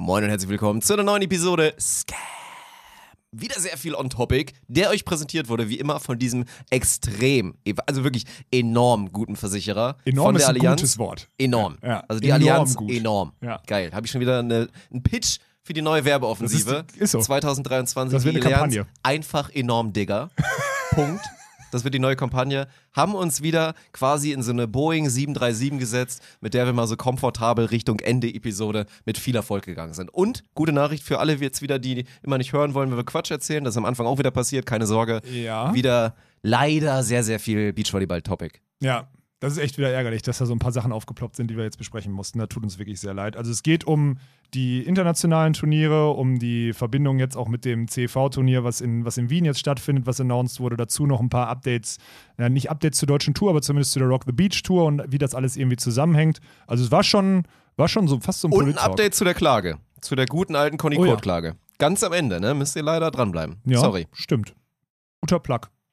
Moin und herzlich willkommen zu einer neuen Episode Scam. Wieder sehr viel on topic, der euch präsentiert wurde, wie immer, von diesem extrem, also wirklich enorm guten Versicherer. Enorm von der ist ein Allianz. gutes Wort. Enorm. Ja, Also die enorm Allianz, gut. enorm. Ja. Geil. Habe ich schon wieder eine, einen Pitch für die neue Werbeoffensive. Das ist- ist so. 2023. Das wird die eine Allianz. Kampagne. Einfach enorm, Digger. Punkt. Das wird die neue Kampagne. Haben uns wieder quasi in so eine Boeing 737 gesetzt, mit der wir mal so komfortabel Richtung Ende Episode mit viel Erfolg gegangen sind. Und gute Nachricht für alle jetzt wieder, die immer nicht hören wollen, wenn wir Quatsch erzählen. Das ist am Anfang auch wieder passiert, keine Sorge. Ja. Wieder leider sehr, sehr viel Beachvolleyball-Topic. Ja, das ist echt wieder ärgerlich, dass da so ein paar Sachen aufgeploppt sind, die wir jetzt besprechen mussten. Da tut uns wirklich sehr leid. Also es geht um die internationalen Turniere, um die Verbindung jetzt auch mit dem CV-Turnier, was in, was in Wien jetzt stattfindet, was announced wurde. Dazu noch ein paar Updates, ja, nicht Updates zur deutschen Tour, aber zumindest zu der Rock the Beach Tour und wie das alles irgendwie zusammenhängt. Also es war schon, war schon so fast so ein Und ein. Update zu der Klage. Zu der guten alten Conny Oh ja. Code-Klage. Ganz am Ende, ne? Müsst ihr leider dranbleiben. Ja, Sorry. stimmt. Guter Plug.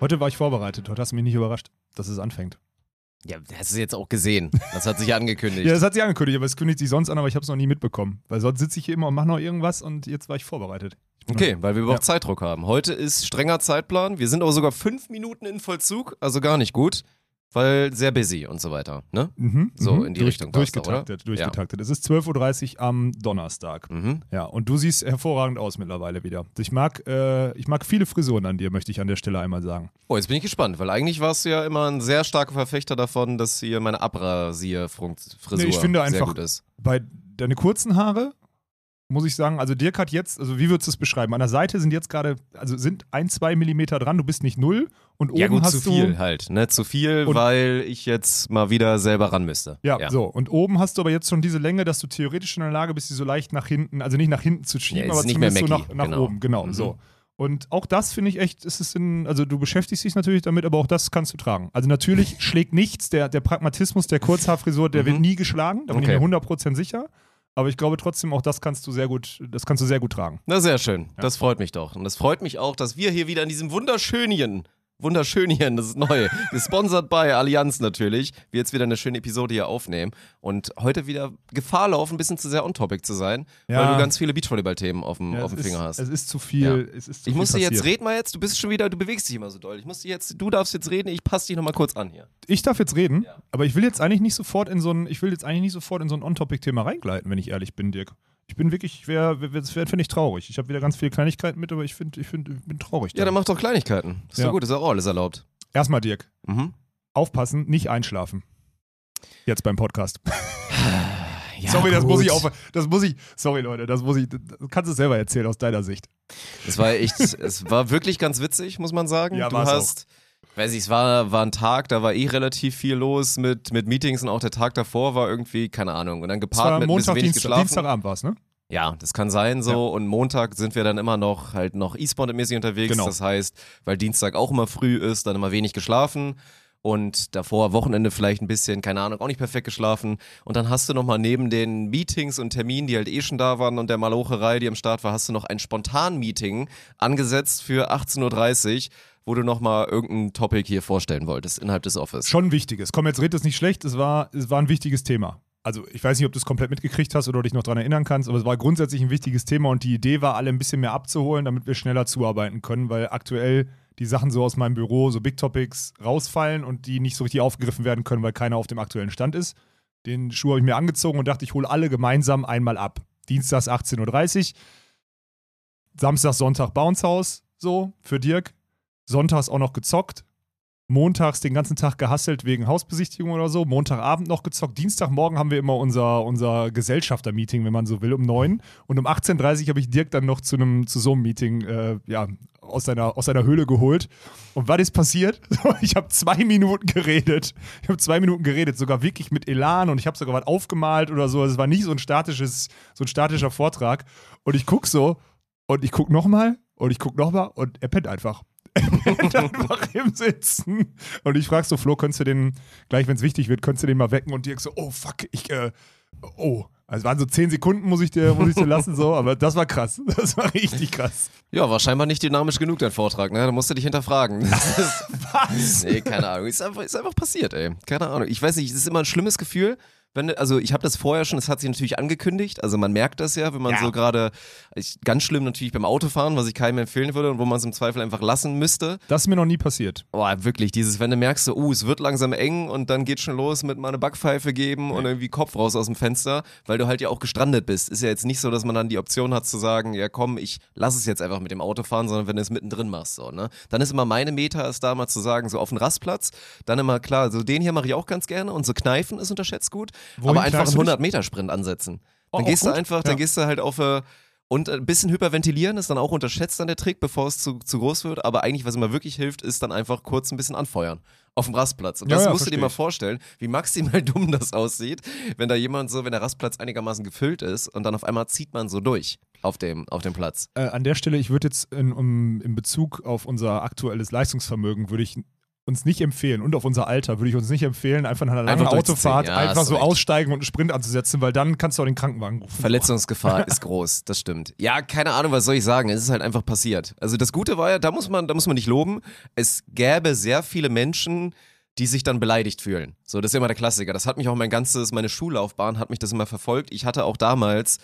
Heute war ich vorbereitet. Heute hast du mich nicht überrascht, dass es anfängt. Ja, hast du jetzt auch gesehen. Das hat sich angekündigt. Ja, das hat sie angekündigt, aber es kündigt sich sonst an, aber ich habe es noch nie mitbekommen. Weil sonst sitze ich hier immer und mache noch irgendwas und jetzt war ich vorbereitet. Ich Okay, weil wir überhaupt Ja. Zeitdruck haben. Heute ist strenger Zeitplan. Wir sind aber sogar fünf Minuten in Vollzug, also gar nicht gut, weil sehr busy und so weiter. Ne? Mhm, So, mhm. in die Durch, Richtung war's da, Durchgetaktet, durchgetaktet. Es ist 12.30 Uhr am Donnerstag. Mhm. Ja, und du siehst hervorragend aus mittlerweile wieder. Ich mag, äh, ich mag viele Frisuren an dir, möchte ich an der Stelle einmal sagen. Oh, jetzt bin ich gespannt, weil eigentlich warst du ja immer ein sehr starker Verfechter davon, dass hier meine Abrasier-Frisur Nee, ich finde sehr einfach- gut ist. Bei deine kurzen Haare, muss ich sagen, also Dirk hat jetzt, also wie würdest du es beschreiben? An der Seite sind jetzt gerade, also sind ein, zwei Millimeter dran, du bist nicht null und Ja oben gut, hast zu du. viel halt, ne? Zu viel, weil ich jetzt mal wieder selber ran müsste. Ja, so. Und oben hast du aber jetzt schon diese Länge, dass du theoretisch in der Lage bist, die so leicht nach hinten, also nicht nach hinten zu schieben, Ja, aber nicht mehr zumindest so nach, nach genau. oben. Genau, Mhm. so. Und auch das finde ich echt, es ist in, also du beschäftigst dich natürlich damit, aber auch das kannst du tragen. Also natürlich schlägt nichts, der, der Pragmatismus der Kurzhaarfrisur, der Mhm. wird nie geschlagen, da bin Okay. ich mir 100% sicher. Aber ich glaube trotzdem, auch das kannst du sehr gut, das kannst du sehr gut tragen. Na, sehr schön. Das freut mich doch. Und das freut mich auch, dass wir hier wieder in diesem wunderschönchen, wunderschönchen, das ist neu, gesponsert bei Allianz natürlich, wir jetzt wieder eine schöne Episode hier aufnehmen und heute wieder Gefahr laufen, ein bisschen zu sehr on-topic zu sein, weil Ja. du ganz viele Beachvolleyball-Themen auf dem, Ja, auf dem Finger ist, hast. Es ist zu viel. Es ist zu Ich viel musste jetzt, red mal jetzt, du bist schon wieder, du bewegst dich immer so doll. Ich musste jetzt, du darfst jetzt reden, ich passe dich nochmal kurz an hier. Ich darf jetzt reden, Ja. aber ich will jetzt eigentlich nicht sofort in so ein, ich will jetzt eigentlich nicht sofort in so ein On-Topic-Thema reingleiten, wenn ich ehrlich bin, Dirk. Ich bin wirklich, wär, wär, das wäre finde ich traurig. Ich habe wieder ganz viele Kleinigkeiten mit, aber ich finde, ich, find, ich bin traurig. Ja, dann mach doch Kleinigkeiten. Ist Ja. doch gut, ist auch alles erlaubt. Erstmal, Dirk, Mhm. aufpassen, nicht einschlafen. Jetzt beim Podcast. Ja, sorry, das gut. muss ich auf, das muss ich, sorry Leute, das muss ich, das kannst du selber erzählen aus deiner Sicht. Es war echt, es war wirklich ganz witzig, muss man sagen. Ja, du hast, weiß ich, es war, war ein Tag, da war eh relativ viel los mit, mit Meetings und auch der Tag davor war irgendwie, keine Ahnung, und dann gepaart mit ein Montag, bisschen wenig Dienstag, geschlafen. Dienstagabend war es, ne? Ja, das kann sein so. Und Montag sind wir dann immer noch halt noch E-Sport-mäßig unterwegs. Genau. Das heißt, weil Dienstag auch immer früh ist, dann immer wenig geschlafen. Und davor Wochenende vielleicht ein bisschen, keine Ahnung, auch nicht perfekt geschlafen. Und dann hast du nochmal neben den Meetings und Terminen, die halt eh schon da waren und der Malocherei, die am Start war, hast du noch ein Spontan-Meeting angesetzt für 18.30 Uhr, wo du nochmal irgendein Topic hier vorstellen wolltest innerhalb des Office. Schon ein wichtiges. Komm, jetzt red es nicht schlecht, es war, es war ein wichtiges Thema. Also ich weiß nicht, ob du es komplett mitgekriegt hast oder dich noch daran erinnern kannst, aber es war grundsätzlich ein wichtiges Thema und die Idee war, alle ein bisschen mehr abzuholen, damit wir schneller zuarbeiten können, weil aktuell die Sachen so aus meinem Büro, so Big Topics, rausfallen und die nicht so richtig aufgegriffen werden können, weil keiner auf dem aktuellen Stand ist. Den Schuh habe ich mir angezogen und dachte, ich hole alle gemeinsam einmal ab. Dienstags 18.30 Uhr, Samstag, Sonntag Bounce House, so, für Dirk. Sonntags auch noch gezockt. montags den ganzen Tag gehasselt wegen Hausbesichtigung oder so, Montagabend noch gezockt, Dienstagmorgen haben wir immer unser, unser Gesellschafter-Meeting, wenn man so will, um 9 und um 18.30 Uhr habe ich Dirk dann noch zu einem zu so einem Meeting äh, ja, aus seiner, aus seiner Höhle geholt. Und was ist passiert? Ich habe zwei Minuten geredet. Ich habe zwei Minuten geredet, sogar wirklich mit Elan und ich habe sogar was aufgemalt oder so. Also es war nicht so ein statisches, so ein statischer Vortrag. Und ich gucke so und ich gucke nochmal und ich gucke nochmal und er pennt einfach. Einfach im Sitzen. Und ich frage so, Flo, könntest du den, gleich wenn es wichtig wird, könntest du den mal wecken? Und Dirk so, oh fuck, ich, äh, oh. Also es waren so zehn Sekunden, muss ich dir, muss ich dir lassen, so, aber das war krass. Das war richtig krass. Ja, war scheinbar nicht dynamisch genug, dein Vortrag, ne? Da musst du dich hinterfragen. Was? nee, keine Ahnung. Ist einfach, ist einfach passiert, ey. Keine Ahnung. Ich weiß nicht, es ist immer ein schlimmes Gefühl. Wenn, also ich habe das vorher schon, es hat sich natürlich angekündigt, also man merkt das ja, wenn man Ja. so gerade, ganz schlimm natürlich beim Autofahren, was ich keinem empfehlen würde und wo man es im Zweifel einfach lassen müsste. Das ist mir noch nie passiert. Boah, wirklich, dieses, wenn du merkst, so, uh, es wird langsam eng und dann geht schon los mit mal eine Backpfeife geben und irgendwie Kopf raus aus dem Fenster, weil du halt ja auch gestrandet bist. Ist ja jetzt nicht so, dass man dann die Option hat zu sagen, ja komm, ich lass es jetzt einfach mit dem Autofahren, sondern wenn du es mittendrin machst, so, ne? Dann ist immer meine Meta, ist da mal zu sagen, so auf den Rastplatz, dann immer klar, so den hier mache ich auch ganz gerne und so Kneifen ist unterschätzt gut, Wohin aber einfach einen du dich? 100-Meter-Sprint ansetzen. Oh, Dann auch gehst du gut. einfach, dann Ja. gehst du halt auf äh, und ein bisschen hyperventilieren ist dann auch unterschätzt dann der Trick, bevor es zu, zu groß wird. Aber eigentlich, was immer wirklich hilft, ist dann einfach kurz ein bisschen anfeuern. Auf dem Rastplatz. Und Ja, das ja, musst du dir mal vorstellen, wie maximal dumm das aussieht, wenn da jemand so, wenn der Rastplatz einigermaßen gefüllt ist und dann auf einmal zieht man so durch auf dem, auf dem Platz. Äh, an der Stelle, ich würde jetzt in, um, in Bezug auf unser aktuelles Leistungsvermögen, würde ich uns nicht empfehlen und auf unser Alter würde ich uns nicht empfehlen, einfach nach einer langen Einfach. Autofahrt Ja, einfach so recht. aussteigen und einen Sprint anzusetzen, weil dann kannst du auch den Krankenwagen rufen. Verletzungsgefahr ist groß, das stimmt. Ja, keine Ahnung, was soll ich sagen? Es ist halt einfach passiert. Also das Gute war ja, da muss man, da muss man nicht loben. Es gäbe sehr viele Menschen, die sich dann beleidigt fühlen. So, das ist immer der Klassiker. Das hat mich auch mein ganzes, meine Schullaufbahn hat mich das immer verfolgt. Ich hatte auch damals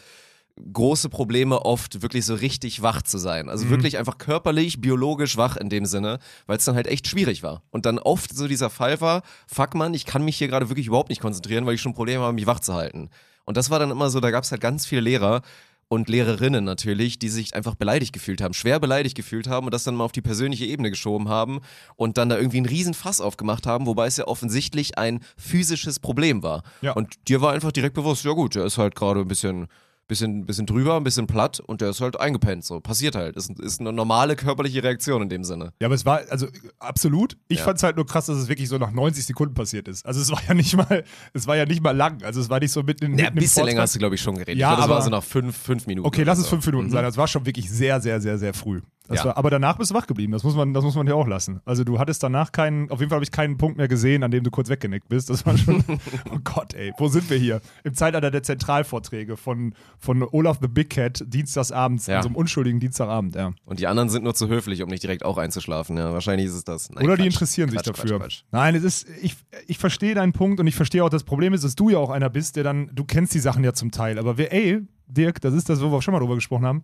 große Probleme oft wirklich so richtig wach zu sein. Also wirklich einfach körperlich, biologisch wach in dem Sinne, weil es dann halt echt schwierig war. Und dann oft so dieser Fall war, fuck man, ich kann mich hier gerade wirklich überhaupt nicht konzentrieren, weil ich schon Probleme habe, mich wach zu halten. Und das war dann immer so, da gab es halt ganz viele Lehrer und Lehrerinnen natürlich, die sich einfach beleidigt gefühlt haben, schwer beleidigt gefühlt haben und das dann mal auf die persönliche Ebene geschoben haben und dann da irgendwie einen riesen Fass aufgemacht haben, wobei es ja offensichtlich ein physisches Problem war. Ja. Und dir war einfach direkt bewusst, ja gut, der ist halt gerade ein bisschen bisschen, bisschen drüber, ein bisschen platt und der ist halt eingepennt. So, passiert halt. Ist, ist eine normale körperliche Reaktion in dem Sinne. Ja, aber es war, also absolut. Ich Ja. fand es halt nur krass, dass es wirklich so nach 90 Sekunden passiert ist. Also es war ja nicht mal, es war ja nicht mal lang. Also es war nicht so mitten in Ja, ein bisschen länger hast du, glaube ich, schon geredet. Ja, ich glaube, das war aber- so nach fünf, fünf Minuten. Okay, lass es so. fünf Minuten Mhm. sein. Das war schon wirklich sehr, sehr, sehr, sehr früh. Ja. war, aber danach bist du wach geblieben. Das muss man, das muss man dir auch lassen. Also du hattest danach keinen, auf jeden Fall habe ich keinen Punkt mehr gesehen, an dem du kurz weggenickt bist. Das war schon, oh Gott, ey, wo sind wir hier? Im Zeitalter der Zentralvorträge von, von Olaf the Big Cat, dienstagsabends, Ja. an so einem unschuldigen Dienstagabend, ja. Und die anderen sind nur zu höflich, um nicht direkt auch einzuschlafen. Ja, wahrscheinlich ist es das. Nein, Oder die Quatsch. interessieren sich Quatsch, dafür. Quatsch, Quatsch. Nein, es ist, ich, ich verstehe deinen Punkt und ich verstehe auch, das Problem ist, dass du ja auch einer bist, der dann, du kennst die Sachen ja zum Teil, aber wir, ey, Dirk, das ist das, wo wir auch schon mal drüber gesprochen haben.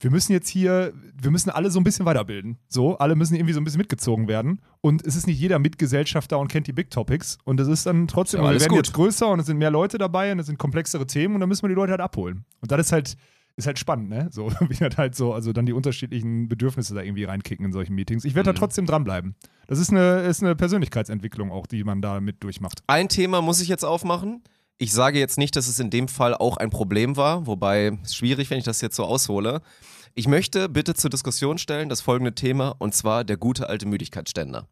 Wir müssen jetzt hier, wir müssen alle so ein bisschen weiterbilden. So, alle müssen irgendwie so ein bisschen mitgezogen werden. Und es ist nicht jeder Mitgesellschafter und kennt die Big Topics. Und es ist dann trotzdem, Ja, wir werden gut. jetzt größer und es sind mehr Leute dabei und es sind komplexere Themen und dann müssen wir die Leute halt abholen. Und das ist halt, ist halt spannend, ne? So, wie das halt so, also dann die unterschiedlichen Bedürfnisse da irgendwie reinkicken in solchen Meetings. Ich werde Mhm. da trotzdem dranbleiben. Das ist eine, ist eine Persönlichkeitsentwicklung auch, die man da mit durchmacht. Ein Thema muss ich jetzt aufmachen. Ich sage jetzt nicht, dass es in dem Fall auch ein Problem war, wobei es ist schwierig, wenn ich das jetzt so aushole. Ich möchte bitte zur Diskussion stellen das folgende Thema und zwar der gute alte Müdigkeitsständer.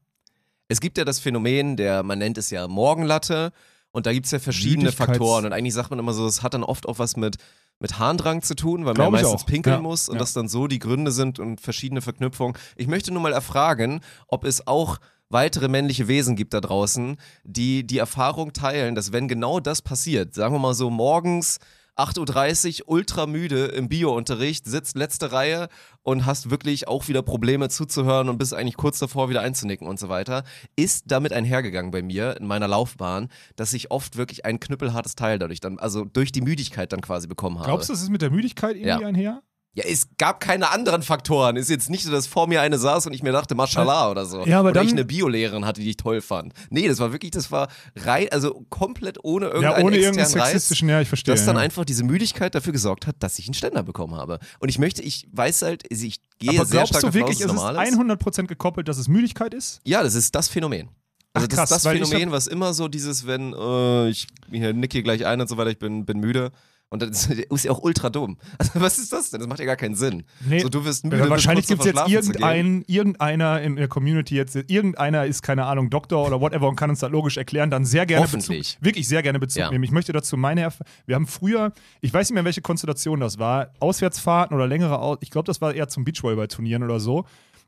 Es gibt ja das Phänomen der, man nennt es ja Morgenlatte und da gibt es ja verschiedene Faktoren und eigentlich sagt man immer so, es hat dann oft auch was mit, mit Harndrang zu tun, weil man ja meistens auch. pinkeln Ja, muss und ja. das dann so die Gründe sind und verschiedene Verknüpfungen. Ich möchte nur mal erfragen, ob es auch weitere männliche Wesen gibt da draußen, die die Erfahrung teilen, dass wenn genau das passiert, sagen wir mal so morgens 8.30 Uhr, ultra müde im Biounterricht, sitzt letzte Reihe und hast wirklich auch wieder Probleme zuzuhören und bist eigentlich kurz davor, wieder einzunicken und so weiter, ist damit einhergegangen bei mir in meiner Laufbahn, dass ich oft wirklich ein knüppelhartes Teil dadurch dann, also durch die Müdigkeit dann quasi bekommen habe. Glaubst du, das ist mit der Müdigkeit irgendwie Ja. einher? Ja, es gab keine anderen Faktoren. Ist jetzt nicht so, dass vor mir eine saß und ich mir dachte, Mashallah oder so. Ja, aber oder ich dann- eine Biolehrerin hatte, die ich toll fand. Nee, das war wirklich, das war rein, also komplett ohne irgendeinen Ja, ohne irgendeinen externen Reiz. sexistischen, ja, ich verstehe. dass dann ja. einfach diese Müdigkeit dafür gesorgt hat, dass ich einen Ständer bekommen habe. Und ich möchte, ich weiß halt, ich gehe Aber sehr stark du davon wirklich, aus, dass ist es normal ist. 100% gekoppelt, dass es Müdigkeit ist? Ja, das ist das Phänomen. Also Ach, das krass, ist das weil ich Phänomen, was immer so dieses, wenn äh, ich hier nick hier gleich ein und so weiter, ich bin, bin müde. Und das ist ja auch ultra dumm. Also was ist das denn? Das macht ja gar keinen Sinn. Nee. So, du wirst müde, Ja, wahrscheinlich gibt es jetzt irgendein, irgendeiner in der Community jetzt, irgendeiner ist, keine Ahnung, Doktor oder whatever und kann uns das logisch erklären, dann sehr gerne Hoffentlich. Bezug, wirklich sehr gerne Bezug Ja. nehmen. Ich möchte dazu meine Erf Wir haben früher, ich weiß nicht mehr, welche Konstellation das war, Auswärtsfahrten oder längere, Aus ich glaube, das war eher zum Beachvolleyball-Turnieren oder so,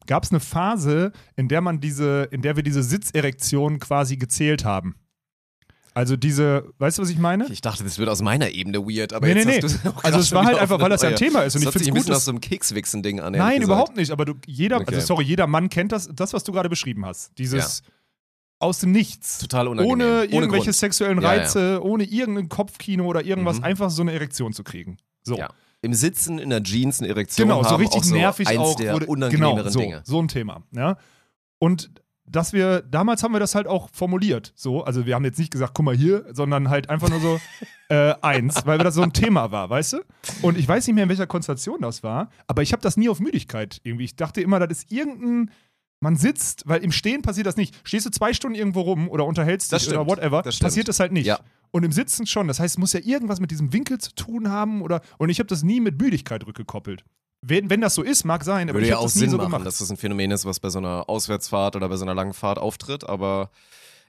gab es eine Phase, in der man diese, in der wir diese Sitzerektion quasi gezählt haben. Also diese, weißt du, was ich meine? Ich dachte, das wird aus meiner Ebene weird, aber Nee, jetzt nee, hast nee. auch Also es war halt einfach, weil das ja ein Thema ist und das ich find's ein gut, bisschen dass- so einem Kekswichsen-Ding an. ehrlich Nein, überhaupt nicht. Aber du, jeder, Okay. also sorry, jeder Mann kennt das, das, was du gerade beschrieben hast. Dieses aus dem Nichts. Total unangenehm. Ohne irgendwelche Grund. sexuellen Ja, ja. Reize, ohne irgendein Kopfkino oder irgendwas, Mhm. einfach so eine Erektion zu kriegen. So. Ja. Im Sitzen in der Jeans eine Erektion Genau, so haben, richtig auch so nervig eins auch. der wurde- unangenehmeren genau, so, Dinge. so ein Thema. Ja? Und dass wir, damals haben wir das halt auch formuliert. So, also wir haben jetzt nicht gesagt, guck mal hier, sondern halt einfach nur so äh, eins, weil das so ein Thema war, weißt du? Und ich weiß nicht mehr, in welcher Konstellation das war, aber ich habe das nie auf Müdigkeit irgendwie. Ich dachte immer, das ist irgendein. Man sitzt, weil im Stehen passiert das nicht. Stehst du zwei Stunden irgendwo rum oder unterhältst Das dich oder stimmt, whatever, das passiert das halt nicht. Ja. Und im Sitzen schon. Das heißt, es muss ja irgendwas mit diesem Winkel zu tun haben oder. Und ich habe das nie mit Müdigkeit rückgekoppelt. Wenn, wenn das so ist, mag sein, aber Würde ich ja auch das nie Sinn so machen, gemacht. dass das ein Phänomen ist, was bei so einer Auswärtsfahrt oder bei so einer langen Fahrt auftritt, aber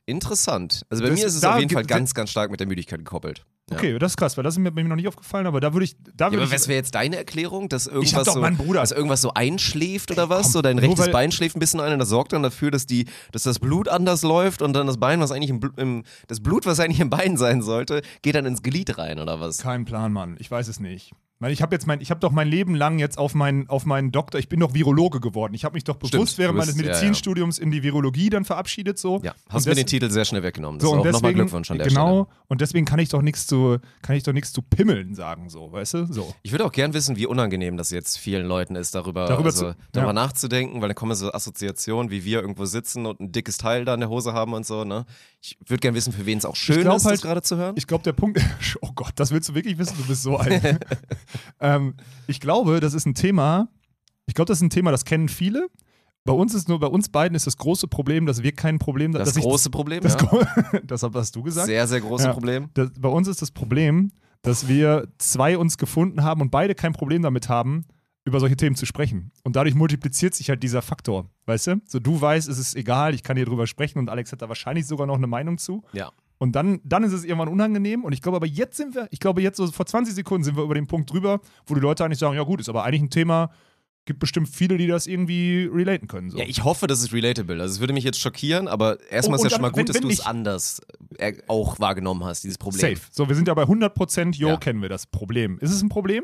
interessant. Also bei Das- mir ist es auf jeden Fall ganz, ganz stark mit der Müdigkeit gekoppelt. Ja. Okay, das ist krass, weil das ist mir bei mir noch nicht aufgefallen, aber da würde ich. Da Ja, würde aber was wäre jetzt deine Erklärung, dass irgendwas, doch so, dass irgendwas so einschläft oder was? komm, so dein rechtes Bein schläft ein bisschen ein und das sorgt dann dafür, dass, die, dass das Blut anders läuft und dann das Bein, was eigentlich im, im das Blut, was eigentlich im Bein sein sollte, geht dann ins Glied rein oder was? Kein Plan, Mann. Ich weiß es nicht. Ich habe jetzt mein, ich habe doch mein Leben lang jetzt auf meinen, auf meinen Doktor, ich bin doch Virologe geworden. Ich habe mich doch bewusst Stimmt, während bist- meines ja, ja. Medizinstudiums in die Virologie dann verabschiedet so. Ja, hast mir den Titel sehr schnell weggenommen. Das So, ist und nochmal Glückwunsch an der genau, Stelle. und deswegen kann ich doch nichts zu, kann ich doch nichts zu pimmeln sagen, so, weißt du? So. Ich würde auch gern wissen, wie unangenehm das jetzt vielen Leuten ist, darüber, Darüber also, zu- darüber ja. nachzudenken, weil dann kommen so Assoziationen, wie wir irgendwo sitzen und ein dickes Teil da in der Hose haben und so. Ne? Ich würde gern wissen, für wen es auch schön ist, halt, das gerade zu hören. Ich glaube, der Punkt, oh Gott, das willst du wirklich wissen, du bist so alt. ähm, ich glaube, das ist ein Thema, ich glaube, das ist ein Thema, das kennen viele. Bei uns ist nur, bei uns beiden ist das große Problem, dass wir kein Problem, das dass ich- große Problem, das, ja. das hast du gesagt. Sehr, sehr großes Ja. Problem. Das, bei uns ist das Problem, dass wir zwei uns gefunden haben und beide kein Problem damit haben, über solche Themen zu sprechen. Und dadurch multipliziert sich halt dieser Faktor, weißt du? So, du weißt, es ist egal, ich kann hier drüber sprechen und Alex hat da wahrscheinlich sogar noch eine Meinung zu. Ja. Und dann, dann ist es irgendwann unangenehm. Und ich glaube, aber jetzt sind wir, ich glaube, jetzt so vor 20 Sekunden sind wir über den Punkt drüber, wo die Leute eigentlich sagen, ja gut, ist aber eigentlich ein Thema, gibt bestimmt viele, die das irgendwie relaten können. So. Ja, ich hoffe, das ist relatable. Also es würde mich jetzt schockieren, aber erstmal Oh, ist ja schon mal gut, wenn- dass du es anders äh, auch wahrgenommen hast, dieses Problem. Safe. So, wir sind ja bei 100%, jo, Ja. kennen wir das Problem. Ist es ein Problem?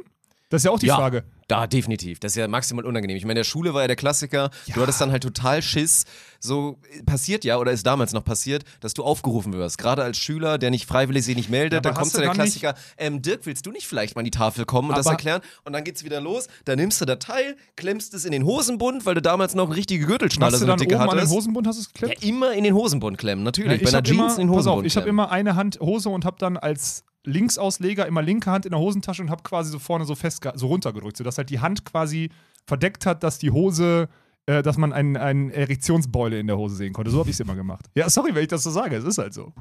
Das ist ja auch die Ja. Frage. Da, definitiv. Das ist ja maximal unangenehm. Ich meine, in der Schule war ja der Klassiker. Du hattest dann halt total Schiss. So äh, passiert ja, oder ist damals noch passiert, dass du aufgerufen wirst. Gerade als Schüler, der nicht freiwillig sich nicht meldet, Ja, dann kommst du der Klassiker, ähm, Dirk, willst du nicht vielleicht mal an die Tafel kommen und das Aber- erklären? Und dann geht's wieder los. Dann nimmst du das Teil, klemmst es in den Hosenbund, weil du damals noch eine richtige Gürtelschnalle so eine dicke oben an den hattest. Hosenbund hast du es Ja, geklemmt? immer in den Hosenbund klemmen, natürlich. Ja, Bei einer Jeans immer, in den pass auf, Hosenbund ich habe immer eine Hand Hose und habe dann als Linksausleger immer linke Hand in der Hosentasche und habe quasi so vorne so fest so runtergedrückt, sodass halt die Hand quasi verdeckt hat, dass die Hose, äh, dass man einen, einen Erektionsbeule in der Hose sehen konnte. So habe ich es immer gemacht. Ja, sorry, wenn ich das so sage, es ist halt so.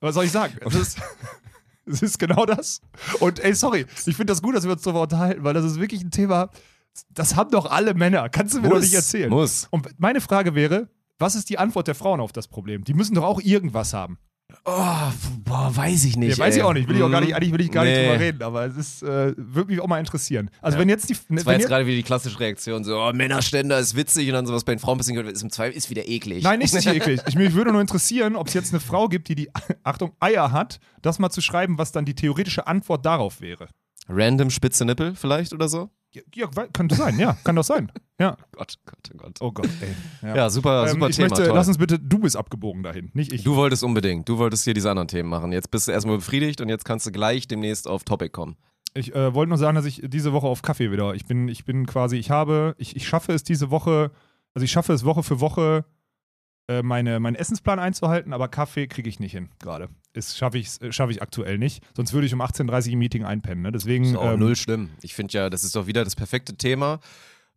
Was soll ich sagen? Es ist, es ist genau das. Und ey, sorry, ich finde das gut, dass wir uns darüber unterhalten, weil das ist wirklich ein Thema, das haben doch alle Männer. Kannst du mir doch nicht erzählen. Muss. Und meine Frage wäre, was ist die Antwort der Frauen auf das Problem? Die müssen doch auch irgendwas haben. Oh, boah, weiß ich nicht. Ja, weiß ey. ich auch nicht. Will ich auch gar nicht, Hm, eigentlich will ich gar nicht nee. drüber reden, aber es ist, äh, würde mich auch mal interessieren. Also wenn jetzt die. Das war jetzt gerade wieder die klassische Reaktion, so, oh, Männerständer ist witzig und dann sowas bei den Frauen ein bisschen gehört, ist im Zweifel ist wieder eklig. nein, nicht, nicht eklig. Ich, mich würde nur interessieren, ob es jetzt eine Frau gibt, die die, Achtung, Eier hat, das mal zu schreiben, was dann die theoretische Antwort darauf wäre. Random spitze Nippel vielleicht oder so? Ja, ja könnte sein, ja, kann doch sein. Ja. Gott, Gott, oh Gott. Oh Gott, ey. Ja, super, Ähm, super ich Thema. möchte, toll. lass uns bitte, du bist abgebogen dahin, nicht ich. du wolltest unbedingt, du wolltest hier diese anderen Themen machen. Jetzt bist du erstmal befriedigt und jetzt kannst du gleich demnächst auf Topic kommen. Ich äh, wollte nur sagen, dass ich diese Woche auf Kaffee wieder. Ich bin, ich bin quasi, ich habe, ich, ich schaffe es diese Woche, also ich schaffe es Woche für Woche, äh, meine, meinen Essensplan einzuhalten, aber Kaffee kriege ich nicht hin gerade. Das schaffe ich, äh, schaffe ich aktuell nicht. Sonst würde ich um 18.30 Uhr im Meeting einpennen. Ne? Deswegen. Ist auch ähm, null schlimm. Ich finde ja, das ist doch wieder das perfekte Thema,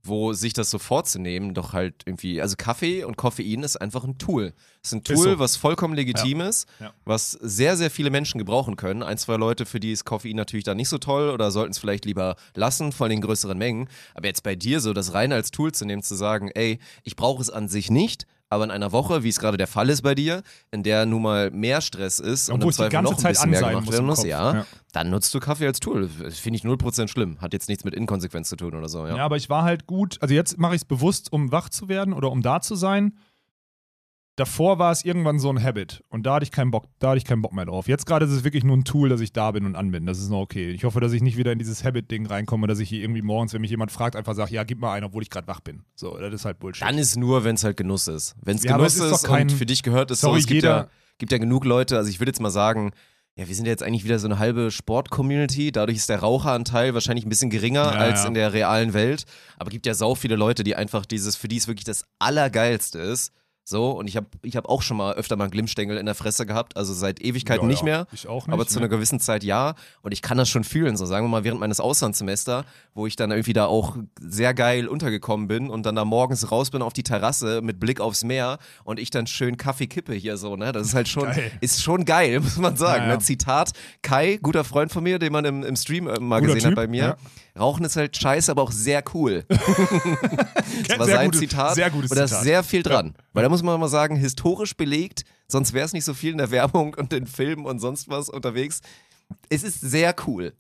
wo sich das so vorzunehmen, doch halt irgendwie, also Kaffee und Koffein ist einfach ein Tool. Es ist ein Tool, so. was vollkommen legitim ist, Ja. was sehr, sehr viele Menschen gebrauchen können. Ein, zwei Leute, für die ist Koffein natürlich dann nicht so toll oder sollten es vielleicht lieber lassen, vor allem in größeren Mengen. Aber jetzt bei dir so das rein als Tool zu nehmen, zu sagen, ey, ich brauche es an sich nicht, aber in einer Woche, wie es gerade der Fall ist bei dir, in der nun mal mehr Stress ist Und und, im Zweifel ganze noch ein Zeit bisschen mehr gemacht werden muss, ja, Ja. dann nutzt du Kaffee als Tool. Finde ich 0% schlimm. Hat jetzt nichts mit Inkonsequenz zu tun oder so. Ja. Ja, aber ich war halt gut. Also jetzt mache ich es bewusst, um wach zu werden oder um da zu sein. Davor war es irgendwann so ein Habit und da hatte ich keinen Bock, da hatte ich keinen Bock mehr drauf. Jetzt gerade ist es wirklich nur ein Tool, dass ich da bin und an bin. Das ist noch okay. Ich hoffe, dass ich nicht wieder in dieses Habit-Ding reinkomme, dass ich hier irgendwie morgens, wenn mich jemand fragt, einfach sage, ja, gib mal einen, obwohl ich gerade wach bin. So, das ist halt Bullshit. Dann ist nur, wenn es halt Genuss ist. Wenn es Ja, Genuss es ist ist, kein- und für dich gehört es so, Sorry, es gibt ja, gibt ja genug Leute, also ich würde jetzt mal sagen, ja, wir sind ja jetzt eigentlich wieder so eine halbe Sport-Community, dadurch ist der Raucheranteil wahrscheinlich ein bisschen geringer Ja, als ja. in der realen Welt, aber gibt ja sau viele Leute, die einfach dieses, für die es wirklich das Allergeilste ist, so, und ich habe ich hab auch schon mal öfter mal einen Glimmstängel in der Fresse gehabt, also seit Ewigkeiten Ja, nicht ja. mehr. Ich auch nicht. Aber zu ne? einer gewissen Zeit ja. Und ich kann das schon fühlen. So sagen wir mal während meines Auslandssemester, wo ich dann irgendwie da auch sehr geil untergekommen bin und dann da morgens raus bin auf die Terrasse mit Blick aufs Meer und ich dann schön Kaffee kippe hier so, ne? Das ist halt schon, Geil. ist schon geil, muss man sagen. Ja, ja. Ne? Zitat Kai, guter Freund von mir, den man im, im Stream äh, mal Guter gesehen Typ, hat bei mir. Ja. Rauchen ist halt scheiße, aber auch sehr cool. Das war Sehr sein gutes- Zitat. sehr gutes und da ist Zitat. sehr viel dran. Weil da muss man mal sagen, historisch belegt, sonst wäre es nicht so viel in der Werbung und in Filmen und sonst was unterwegs. Es ist sehr cool.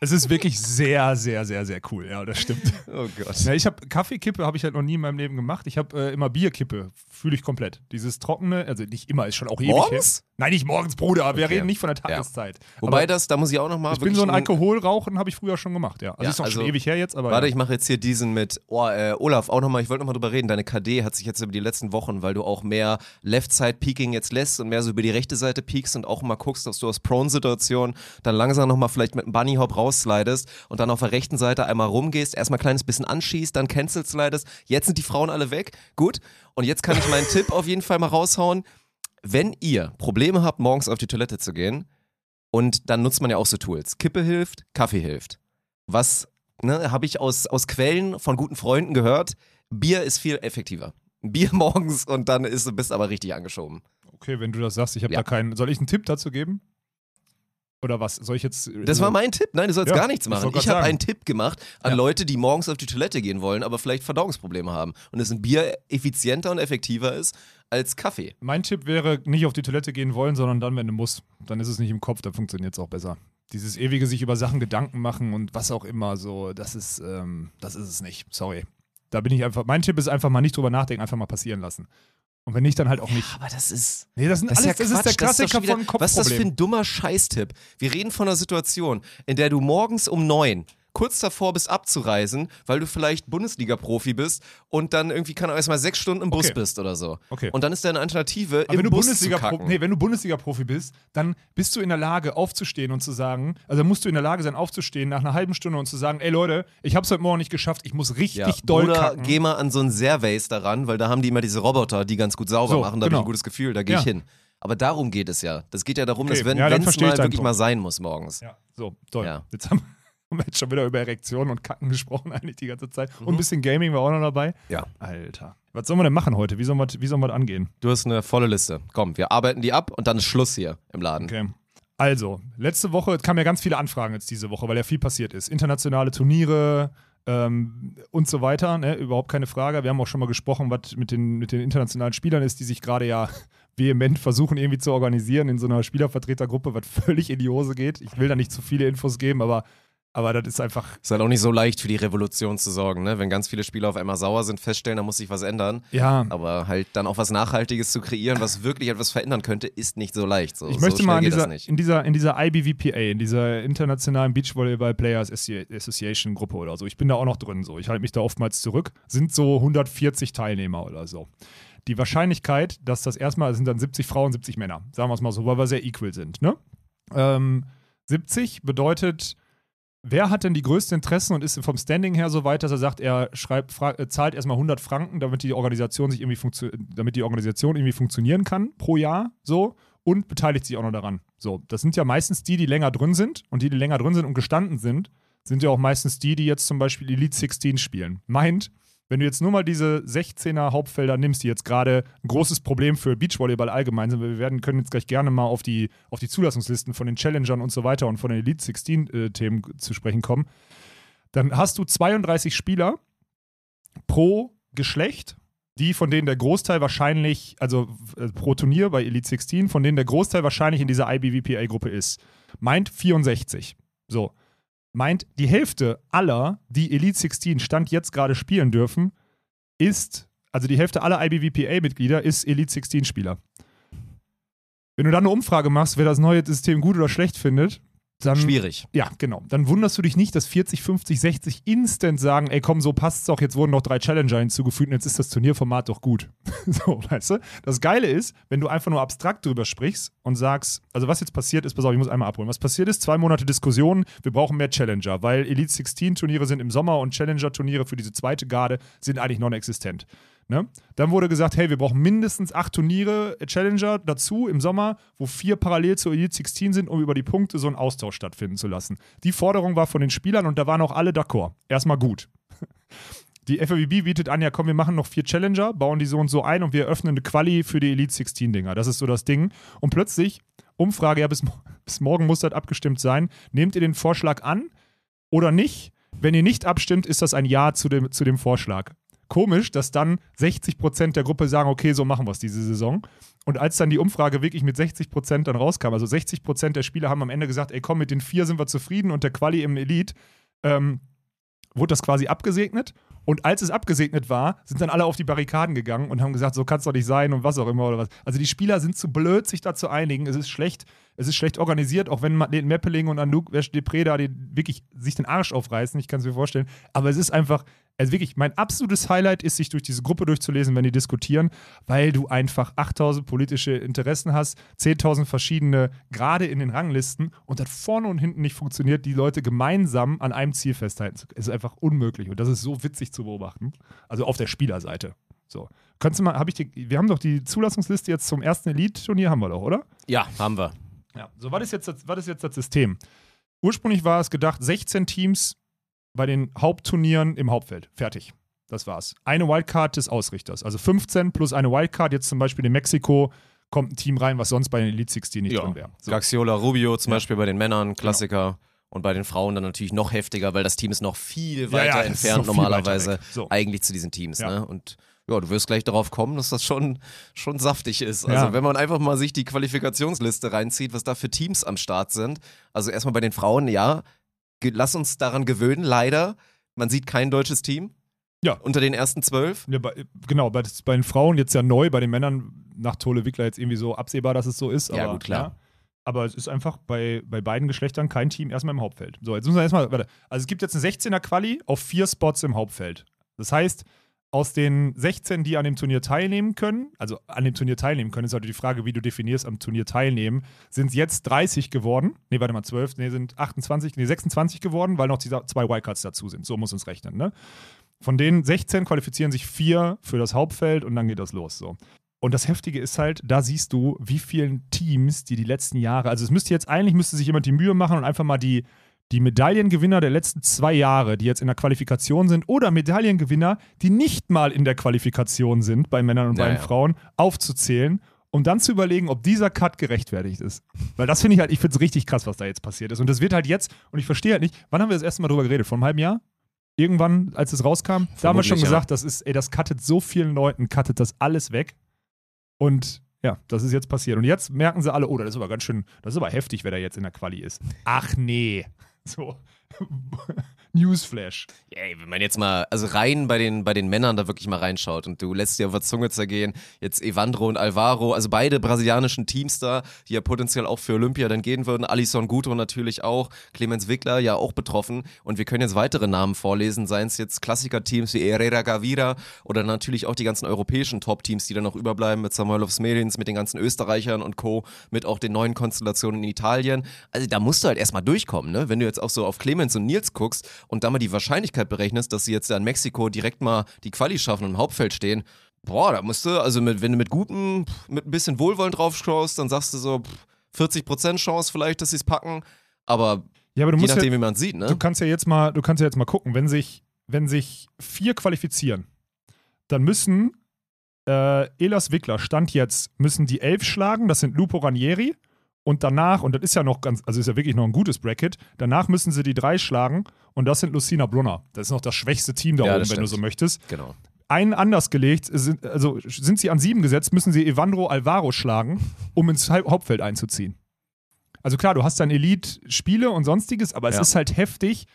Es ist wirklich sehr, sehr, sehr, sehr cool. Ja, das stimmt. Oh Gott. Ja, ich habe Kaffeekippe habe ich halt noch nie in meinem Leben gemacht. Ich habe äh, immer Bierkippe, fühle ich komplett. Dieses trockene, also nicht immer, ist schon auch ewig Morgens? Nein, nicht morgens, Bruder. Wir Okay. reden nicht von der Tageszeit. Wobei aber das, da muss ich auch nochmal. ich bin so ein Alkoholrauchen, habe ich früher schon gemacht, ja. Also Ja, ist auch schon also- ewig her jetzt, aber Warte, ja. ich mache jetzt hier diesen mit oh, äh, Olaf auch nochmal, ich wollte nochmal drüber reden. Deine KD hat sich jetzt über die letzten Wochen, weil du auch mehr Left-Side-Peaking jetzt lässt und mehr so über die rechte Seite peakst und auch mal guckst, dass du aus Prone-Situationen dann langsam nochmal vielleicht mit einem Bunny-Hop rausslidest und dann auf der rechten Seite einmal rumgehst, erstmal ein kleines bisschen anschießt, dann cancel-slidest. Jetzt sind die Frauen alle weg. Gut. Und jetzt kann ich meinen Tipp auf jeden Fall mal raushauen. Wenn ihr Probleme habt, morgens auf die Toilette zu gehen, und dann nutzt man ja auch so Tools. Kippe hilft, Kaffee hilft. Was ne, habe ich aus, aus Quellen von guten Freunden gehört? Bier ist viel effektiver. Bier morgens und dann ist, du bist aber richtig angeschoben. okay, wenn du das sagst, ich habe Ja. da keinen. Soll ich einen Tipp dazu geben? Oder was? Soll ich jetzt. Das war mein Tipp. Nein, du sollst Ja, gar nichts ich machen. Ich habe einen Tipp gemacht an Ja. Leute, die morgens auf die Toilette gehen wollen, aber vielleicht Verdauungsprobleme haben. Und dass ein Bier effizienter und effektiver ist als Kaffee. Mein Tipp wäre, nicht auf die Toilette gehen wollen, sondern dann, wenn du musst. Dann ist es nicht im Kopf, dann funktioniert es auch besser. Dieses ewige sich über Sachen Gedanken machen und was auch immer, so, das ist, ähm, das ist es nicht. Sorry. Da bin ich einfach, mein Tipp ist einfach mal nicht drüber nachdenken, einfach mal passieren lassen. Und wenn nicht, dann halt auch nicht. Aber das ist. Nee, das, sind Das ist, alles, ja das ist der Quatsch, das ist doch Klassiker wieder- von Kopfproblem. Was ist das für ein dummer Scheißtipp? Wir reden von einer Situation, in der du morgens um neun kurz davor bist abzureisen, weil du vielleicht Bundesliga-Profi bist und dann irgendwie, kann erst mal sechs Stunden im Bus Okay. bist oder so. Okay. Und dann ist deine Alternative, Aber im wenn du Bus zu Bundesliga kacken. nee, wenn du Bundesliga-Profi bist, dann bist du in der Lage, aufzustehen und zu sagen, also musst du in der Lage sein, aufzustehen nach einer halben Stunde und zu sagen, ey Leute, ich hab's heute Morgen nicht geschafft, ich muss richtig ja, doll oder kacken. geh mal an so einen Servace daran, weil da haben die immer diese Roboter, die ganz gut sauber So, machen. Da habe ich genau. ein gutes Gefühl, da gehe Ja. ich hin. Aber darum geht es ja. Das geht ja darum, Okay, dass wenn ja, es mal wirklich mal sein muss morgens. Ja, so, toll. Ja. Jetzt haben haben wir jetzt schon wieder über Erektionen und Kacken gesprochen, eigentlich die ganze Zeit. Mhm. Und ein bisschen Gaming war auch noch dabei. Ja. Alter. Was sollen wir denn machen heute? Wie sollen wir, wie sollen wir das angehen? Du hast eine volle Liste. Komm, wir arbeiten die ab und dann ist Schluss hier im Laden. Okay. Also, letzte Woche kamen ja ganz viele Anfragen jetzt diese Woche, weil ja viel passiert ist. Internationale Turniere ähm, und so weiter, ne? überhaupt keine Frage. Wir haben auch schon mal gesprochen, was mit den, mit den internationalen Spielern ist, die sich gerade ja vehement versuchen irgendwie zu organisieren in so einer Spielervertretergruppe, was völlig in die Hose geht. Ich will da nicht zu viele Infos geben, aber, aber das ist einfach Ist halt auch nicht so leicht für die Revolution zu sorgen, ne? Wenn ganz viele Spieler auf einmal sauer sind, feststellen, da muss sich was ändern. ja, Aber halt dann auch was Nachhaltiges zu kreieren, was wirklich etwas verändern könnte, ist nicht so leicht. So, Ich so möchte schnell mal in geht dieser, das in, dieser, in dieser IBVPA, in dieser internationalen Beachvolleyball Players Associ- Association Gruppe oder so, ich bin da auch noch drin so. Ich halte mich da oftmals zurück. Sind so 140 Teilnehmer oder so. Die Wahrscheinlichkeit, dass das erstmal, es sind dann 70 Frauen, 70 Männer, sagen wir es mal so, weil wir sehr equal sind, ne? Ähm, 70 bedeutet, wer hat denn die größten Interessen und ist vom Standing her so weit, dass er sagt, er schreibt, äh, zahlt erstmal 100 Franken, damit die Organisation sich irgendwie damit die Organisation irgendwie funktionieren kann pro Jahr, so und beteiligt sich auch noch daran. So, das sind ja meistens die, die länger drin sind und die, die länger drin sind und gestanden sind, sind ja auch meistens die, die jetzt zum Beispiel Elite 16 spielen. Meint, wenn du jetzt nur mal diese 16er Hauptfelder nimmst, die jetzt gerade ein großes Problem für Beachvolleyball allgemein sind, wir werden, können jetzt gleich gerne mal auf die, auf die Zulassungslisten von den Challengern und so weiter und von den Elite 16-Themen zu sprechen kommen, dann hast du 32 Spieler pro Geschlecht, die von denen der Großteil wahrscheinlich, also äh, pro Turnier bei Elite 16, von denen der Großteil wahrscheinlich in dieser IBVPA-Gruppe ist. Meint 64. So meint, die Hälfte aller, die Elite 16 Stand jetzt gerade spielen dürfen, ist, also die Hälfte aller IBVPA-Mitglieder ist Elite 16-Spieler. Wenn du dann eine Umfrage machst, wer das neue System gut oder schlecht findet, dann. Schwierig. Ja, genau. Dann wunderst du dich nicht, dass 40, 50, 60 instant sagen, ey komm, so passt's doch, jetzt wurden noch drei Challenger hinzugefügt und jetzt ist das Turnierformat doch gut. so, weißt du? Das Geile ist, wenn du einfach nur abstrakt drüber sprichst und sagst, also was jetzt passiert ist, pass auf, ich muss einmal abholen. Was passiert ist, zwei Monate Diskussion, wir brauchen mehr Challenger, weil Elite 16 Turniere sind im Sommer und Challenger Turniere für diese zweite Garde sind eigentlich non-existent. Ne? Dann wurde gesagt, hey, wir brauchen mindestens acht Turniere äh, Challenger dazu im Sommer, wo vier parallel zur Elite 16 sind, um über die Punkte so einen Austausch stattfinden zu lassen. Die Forderung war von den Spielern und da waren auch alle d'accord. Erstmal gut. Die FAWB bietet an, ja komm, wir machen noch vier Challenger, bauen die so und so ein und wir öffnen eine Quali für die Elite 16 Dinger. Das ist so das Ding. Und plötzlich, Umfrage, ja, bis, bis morgen muss das abgestimmt sein. Nehmt ihr den Vorschlag an oder nicht? Wenn ihr nicht abstimmt, ist das ein Ja zu dem, zu dem Vorschlag. Komisch, dass dann 60% der Gruppe sagen, okay, so machen wir es diese Saison. Und als dann die Umfrage wirklich mit 60% dann rauskam, also 60% der Spieler haben am Ende gesagt, ey komm, mit den vier sind wir zufrieden und der Quali im Elite, ähm, wurde das quasi abgesegnet. Und als es abgesegnet war, sind dann alle auf die Barrikaden gegangen und haben gesagt, so kann es doch nicht sein und was auch immer oder was. Also die Spieler sind zu blöd, sich da zu einigen. Es ist schlecht, es ist schlecht organisiert, auch wenn den Meppeling und Anouk Depré da den, wirklich sich den Arsch aufreißen, ich kann es mir vorstellen. Aber es ist einfach, also wirklich, mein absolutes Highlight ist, sich durch diese Gruppe durchzulesen, wenn die diskutieren, weil du einfach 8000 politische Interessen hast, 10.000 verschiedene gerade in den Ranglisten und das vorne und hinten nicht funktioniert, die Leute gemeinsam an einem Ziel festhalten zu können. Es ist einfach unmöglich und das ist so witzig zu beobachten. Also auf der Spielerseite. So. Könntest du mal, habe ich die, wir haben doch die Zulassungsliste jetzt zum ersten Elite-Turnier, haben wir doch, oder? Ja, haben wir. Ja. So, was ist, jetzt das, was ist jetzt das System? Ursprünglich war es gedacht, 16 Teams bei den Hauptturnieren im Hauptfeld. Fertig. Das war's. Eine Wildcard des Ausrichters. Also 15 plus eine Wildcard. Jetzt zum Beispiel in Mexiko kommt ein Team rein, was sonst bei den Elite 16 nicht Ja. drin wäre. So. Gaxiola Rubio zum Ja. Beispiel bei den Männern, Klassiker. Und bei den Frauen dann natürlich noch heftiger, weil das Team ist noch viel weiter ja, entfernt noch normalerweise weiter. So. eigentlich zu diesen Teams. Ne? Und ja, du wirst gleich darauf kommen, dass das schon, schon saftig ist. Ja. Also wenn man einfach mal sich die Qualifikationsliste reinzieht, was da für Teams am Start sind. Also erstmal bei den Frauen, ja, lass uns daran gewöhnen, leider. Man sieht kein deutsches Team Ja. unter den ersten zwölf. Ja, bei, genau, bei, bei den Frauen jetzt ja neu, bei den Männern nach Tole Wickler jetzt irgendwie so absehbar, dass es so ist. Ja, aber, gut, klar. Ja, aber es ist einfach bei, bei beiden Geschlechtern kein Team erstmal im Hauptfeld. So, jetzt müssen wir erstmal, warte. Also es gibt jetzt eine 16er Quali auf vier Spots im Hauptfeld. Das heißt, aus den 16, die an dem Turnier teilnehmen können, also an dem Turnier teilnehmen können, ist halt die Frage, wie du definierst am Turnier teilnehmen, sind es jetzt 30 geworden. Nee, warte mal, 12, nee, sind 28, nee, 26 geworden, weil noch die zwei Wildcards dazu sind. So muss uns rechnen, ne? Von den 16 qualifizieren sich vier für das Hauptfeld und dann geht das los. So. Und das Heftige ist halt, da siehst du, wie vielen Teams, die die letzten Jahre, also es müsste jetzt eigentlich, müsste sich jemand die Mühe machen und einfach mal die, die Medaillengewinner der letzten zwei Jahre, die jetzt in der Qualifikation sind, oder Medaillengewinner, die nicht mal in der Qualifikation sind, bei Männern und Ja, bei den. Frauen, aufzuzählen, um dann zu überlegen, ob dieser Cut gerechtfertigt ist. Weil das finde ich halt, ich finde es richtig krass, was da jetzt passiert ist. Und das wird halt jetzt, und ich verstehe halt nicht, wann haben wir das erste Mal drüber geredet? Vor einem halben Jahr? Irgendwann, als es rauskam, da haben wir schon Vermutlich, ja. gesagt, das ist, ey, das cuttet so vielen Leuten, cuttet das alles weg. Und ja, das ist jetzt passiert. Und jetzt merken sie alle, oh, das ist aber ganz schön, das ist aber heftig, wer da jetzt in der Quali ist. Ach nee. So. Newsflash. Ey, wenn man jetzt mal, also rein bei den, bei den Männern da wirklich mal reinschaut und du lässt dir auf der Zunge zergehen, jetzt Evandro und Alvaro, also beide brasilianischen Teams da, die ja potenziell auch für Olympia dann gehen würden, Alisson Guto natürlich auch, Clemens Wickler ja auch betroffen und wir können jetzt weitere Namen vorlesen, seien es jetzt Klassiker-Teams wie Herrera Gavira oder natürlich auch die ganzen europäischen Top-Teams, die dann noch überbleiben mit Samuel Smerins, mit den ganzen Österreichern und Co., mit auch den neuen Konstellationen in Italien. Also da musst du halt erstmal durchkommen, ne? Wenn du jetzt auch so auf Clemens und Nils guckst und da mal die Wahrscheinlichkeit berechnest, dass sie jetzt in Mexiko direkt mal die Quali schaffen und im Hauptfeld stehen, boah, da musst du, also mit, wenn du mit gutem, mit ein bisschen Wohlwollen drauf schaust, dann sagst du so pff, 40% Chance vielleicht, dass sie es packen, aber, Ja, aber du je musst nachdem, ja, wie man es sieht, ne? du kannst ja jetzt mal, du kannst ja jetzt mal gucken, wenn sich, wenn sich vier qualifizieren, dann müssen äh, Elas Wickler, Stand jetzt, müssen die elf schlagen, das sind Lupo Ranieri. Und danach, und das ist ja noch ganz, also ist ja wirklich noch ein gutes Bracket, danach müssen sie die drei schlagen und das sind Lucina Brunner. Das ist noch das schwächste Team da Ja, oben, wenn du so möchtest. Genau. einen anders gelegt, sind, also sind sie an sieben gesetzt, müssen sie Evandro Alvaro schlagen, um ins Haupt- Hauptfeld einzuziehen. Also klar, du hast dann Elite-Spiele und sonstiges, aber es Ja. ist halt heftig.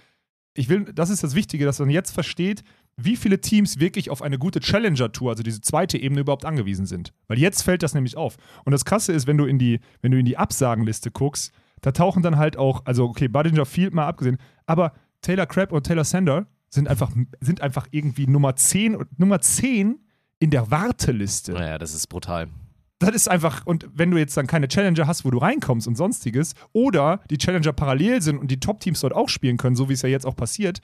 Ich will, das ist das Wichtige, dass man jetzt versteht, wie viele Teams wirklich auf eine gute Challenger-Tour, also diese zweite Ebene, überhaupt angewiesen sind. Weil jetzt fällt das nämlich auf. Und das Krasse ist, wenn du in die, wenn du in die Absagenliste guckst, da tauchen dann halt auch, also okay, Budinger Field mal abgesehen, aber Taylor Crabb und Taylor Sander sind einfach, sind einfach irgendwie Nummer 10, und- Nummer 10 in der Warteliste. Naja, das ist brutal. Das ist einfach, und wenn du jetzt dann keine Challenger hast, wo du reinkommst und sonstiges, oder die Challenger parallel sind und die Top-Teams dort auch spielen können, so wie es ja jetzt auch passiert,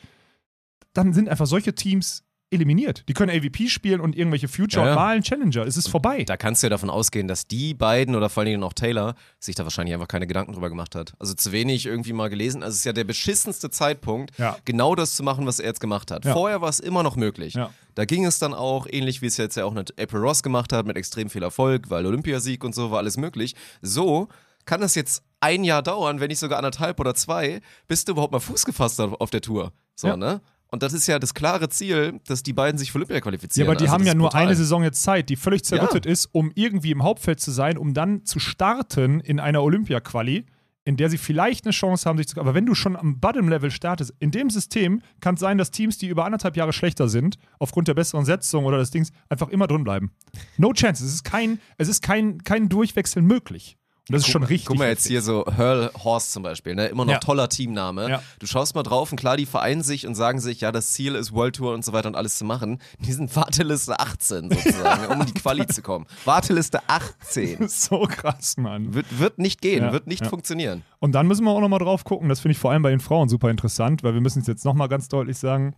dann sind einfach solche Teams eliminiert. Die können AVP spielen und irgendwelche Future Ja, ja. und malen Challenger. Es ist vorbei. Da kannst du ja davon ausgehen, dass die beiden oder vor allen Dingen auch Taylor sich da wahrscheinlich einfach keine Gedanken drüber gemacht hat. Also zu wenig irgendwie mal gelesen. Also es ist ja der beschissenste Zeitpunkt, Ja. genau das zu machen, was er jetzt gemacht hat. Vorher war es immer noch möglich. Da ging es dann auch, ähnlich wie es jetzt ja auch mit April Ross gemacht hat, mit extrem viel Erfolg, weil Olympiasieg und so war alles möglich. So kann das jetzt ein Jahr dauern, wenn nicht sogar anderthalb oder zwei, bis du überhaupt mal Fuß gefasst hast auf der Tour. So, Ja. ne? Und das ist ja das klare Ziel, dass die beiden sich für Olympia Ja, qualifizieren. aber die Also haben ja nur brutal. eine Saison jetzt Zeit, die völlig zerrüttet ist, um irgendwie im Hauptfeld zu sein, um dann zu starten in einer Olympia-Quali, in der sie vielleicht eine Chance haben, sich zu. Aber wenn du schon am Bottom-Level startest, in dem System kann es sein, dass Teams, die über anderthalb Jahre schlechter sind, aufgrund der besseren Setzung oder des Dings, einfach immer drin bleiben. No chance. Es ist kein, es ist kein, kein Durchwechseln möglich. Das ist schon richtig. Guck mal jetzt hier so Hurl Horst zum Beispiel, ne? immer noch Ja. toller Teamname. Ja. Du schaust mal drauf und klar, die vereinen sich und sagen sich, ja, das Ziel ist World Tour und so weiter und alles zu machen. Die sind Warteliste 18 sozusagen, um in die Quali zu kommen. Warteliste 18. Das ist so krass, Mann. Wird, wird nicht gehen, Ja, wird nicht funktionieren. Und dann müssen wir auch nochmal drauf gucken, das finde ich vor allem bei den Frauen super interessant, weil wir müssen es jetzt nochmal ganz deutlich sagen.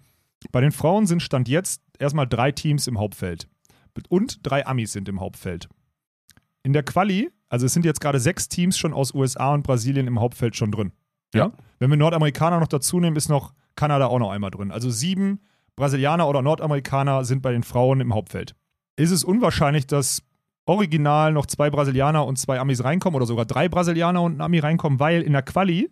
Bei den Frauen sind Stand jetzt erstmal drei Teams im Hauptfeld. Und drei Amis sind im Hauptfeld. In der Quali, also es sind jetzt gerade sechs Teams schon aus USA und Brasilien im Hauptfeld schon drin. Ja. Wenn wir Nordamerikaner noch dazu nehmen, ist noch Kanada auch noch einmal drin. Also sieben Brasilianer oder Nordamerikaner sind bei den Frauen im Hauptfeld. Ist es unwahrscheinlich, dass original noch zwei Brasilianer und zwei Amis reinkommen oder sogar drei Brasilianer und ein Ami reinkommen, weil in der Quali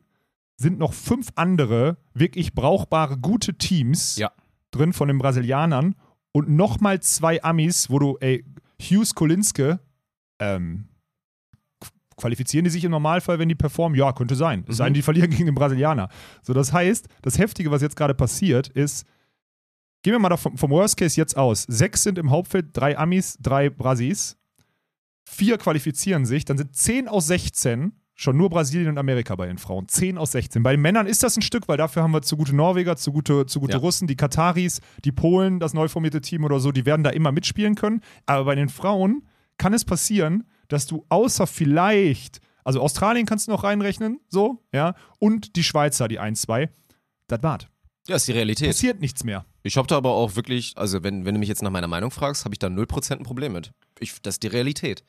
sind noch fünf andere wirklich brauchbare, gute Teams Ja. drin von den Brasilianern und nochmal zwei Amis, wo du, ey, Hughes Kolinske, ähm, qu- qualifizieren die sich im Normalfall, wenn die performen? Ja, könnte sein. Es sei denn, die verlieren gegen den Brasilianer. So, das heißt, das Heftige, was jetzt gerade passiert, ist, gehen wir mal davon, vom Worst Case jetzt aus. Sechs sind im Hauptfeld, drei Amis, drei Brasis. Vier qualifizieren sich, dann sind 10 aus 16 schon nur Brasilien und Amerika bei den Frauen. 10 aus 16. Bei den Männern ist das ein Stück, weil dafür haben wir zu gute Norweger, zu gute, zu gute Ja. Russen, die Kataris, die Polen, das neu formierte Team oder so, die werden da immer mitspielen können. Aber bei den Frauen kann es passieren, dass du außer vielleicht, also Australien kannst du noch reinrechnen, so, ja, und die Schweizer, die 1, 2, das war's. Ja, ist die Realität. Passiert nichts mehr. Ich habe da aber auch wirklich, also wenn, wenn du mich jetzt nach meiner Meinung fragst, habe ich da 0% ein Problem mit. Ich, das ist die Realität.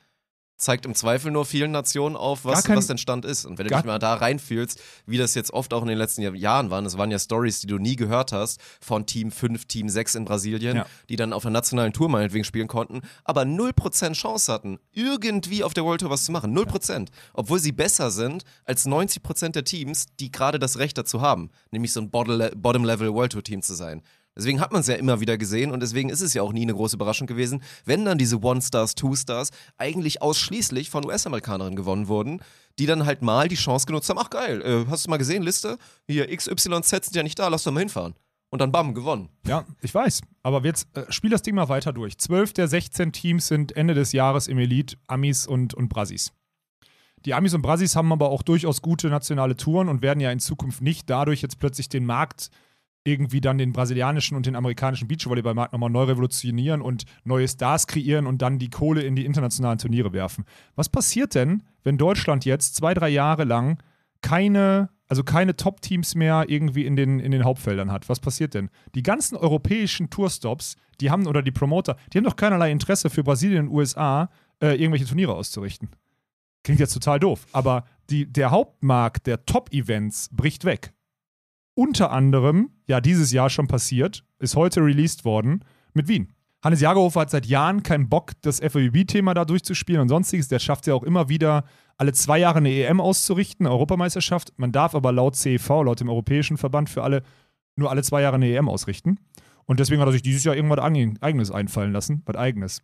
Zeigt im Zweifel nur vielen Nationen auf, was, kein- was denn Stand ist. Und wenn du dich mal da reinfühlst, wie das jetzt oft auch in den letzten Jahr- Jahren waren, das waren ja Stories, die du nie gehört hast, von Team 5, Team 6 in Brasilien, Ja. die dann auf der nationalen Tour meinetwegen spielen konnten, aber 0% Chance hatten, irgendwie auf der World Tour was zu machen. 0%. Obwohl sie besser sind als 90% der Teams, die gerade das Recht dazu haben, nämlich so ein Bottom- Bottom-Level World Tour Team zu sein. Deswegen hat man es ja immer wieder gesehen und deswegen ist es ja auch nie eine große Überraschung gewesen, wenn dann diese One-Stars, Two-Stars eigentlich ausschließlich von US-Amerikanerinnen gewonnen wurden, die dann halt mal die Chance genutzt haben, ach geil, äh, hast du mal gesehen, Liste? Hier XYZ sind ja nicht da, lass doch mal hinfahren. Und dann bam, gewonnen. Ja, ich weiß. Aber jetzt äh, spiel das Ding mal weiter durch. Zwölf der 16 Teams sind Ende des Jahres im Elite, Amis und, und Brasis. Die Amis und Brasis haben aber auch durchaus gute nationale Touren und werden ja in Zukunft nicht dadurch jetzt plötzlich den Markt irgendwie dann den brasilianischen und den amerikanischen Beachvolleyballmarkt nochmal neu revolutionieren und neue Stars kreieren und dann die Kohle in die internationalen Turniere werfen. Was passiert denn, wenn Deutschland jetzt zwei, drei Jahre lang keine also keine Top-Teams mehr irgendwie in den, in den Hauptfeldern hat, was passiert denn? Die ganzen europäischen Tourstops, die haben, oder die Promoter, die haben doch keinerlei Interesse für Brasilien und USA, äh, irgendwelche Turniere auszurichten. Klingt jetzt total doof, aber die, der Hauptmarkt der Top-Events bricht weg. Unter anderem, ja, dieses Jahr schon passiert, ist heute released worden mit Wien. Hannes Jagerhofer hat seit Jahren keinen Bock, das FAWB-Thema da durchzuspielen und sonstiges. Der schafft ja auch immer wieder, alle zwei Jahre eine EM auszurichten, Europameisterschaft. Man darf aber laut CEV, laut dem Europäischen Verband für alle, nur alle zwei Jahre eine EM ausrichten. Und deswegen hat er sich dieses Jahr irgendwas Eigenes einfallen lassen. Was Eigenes.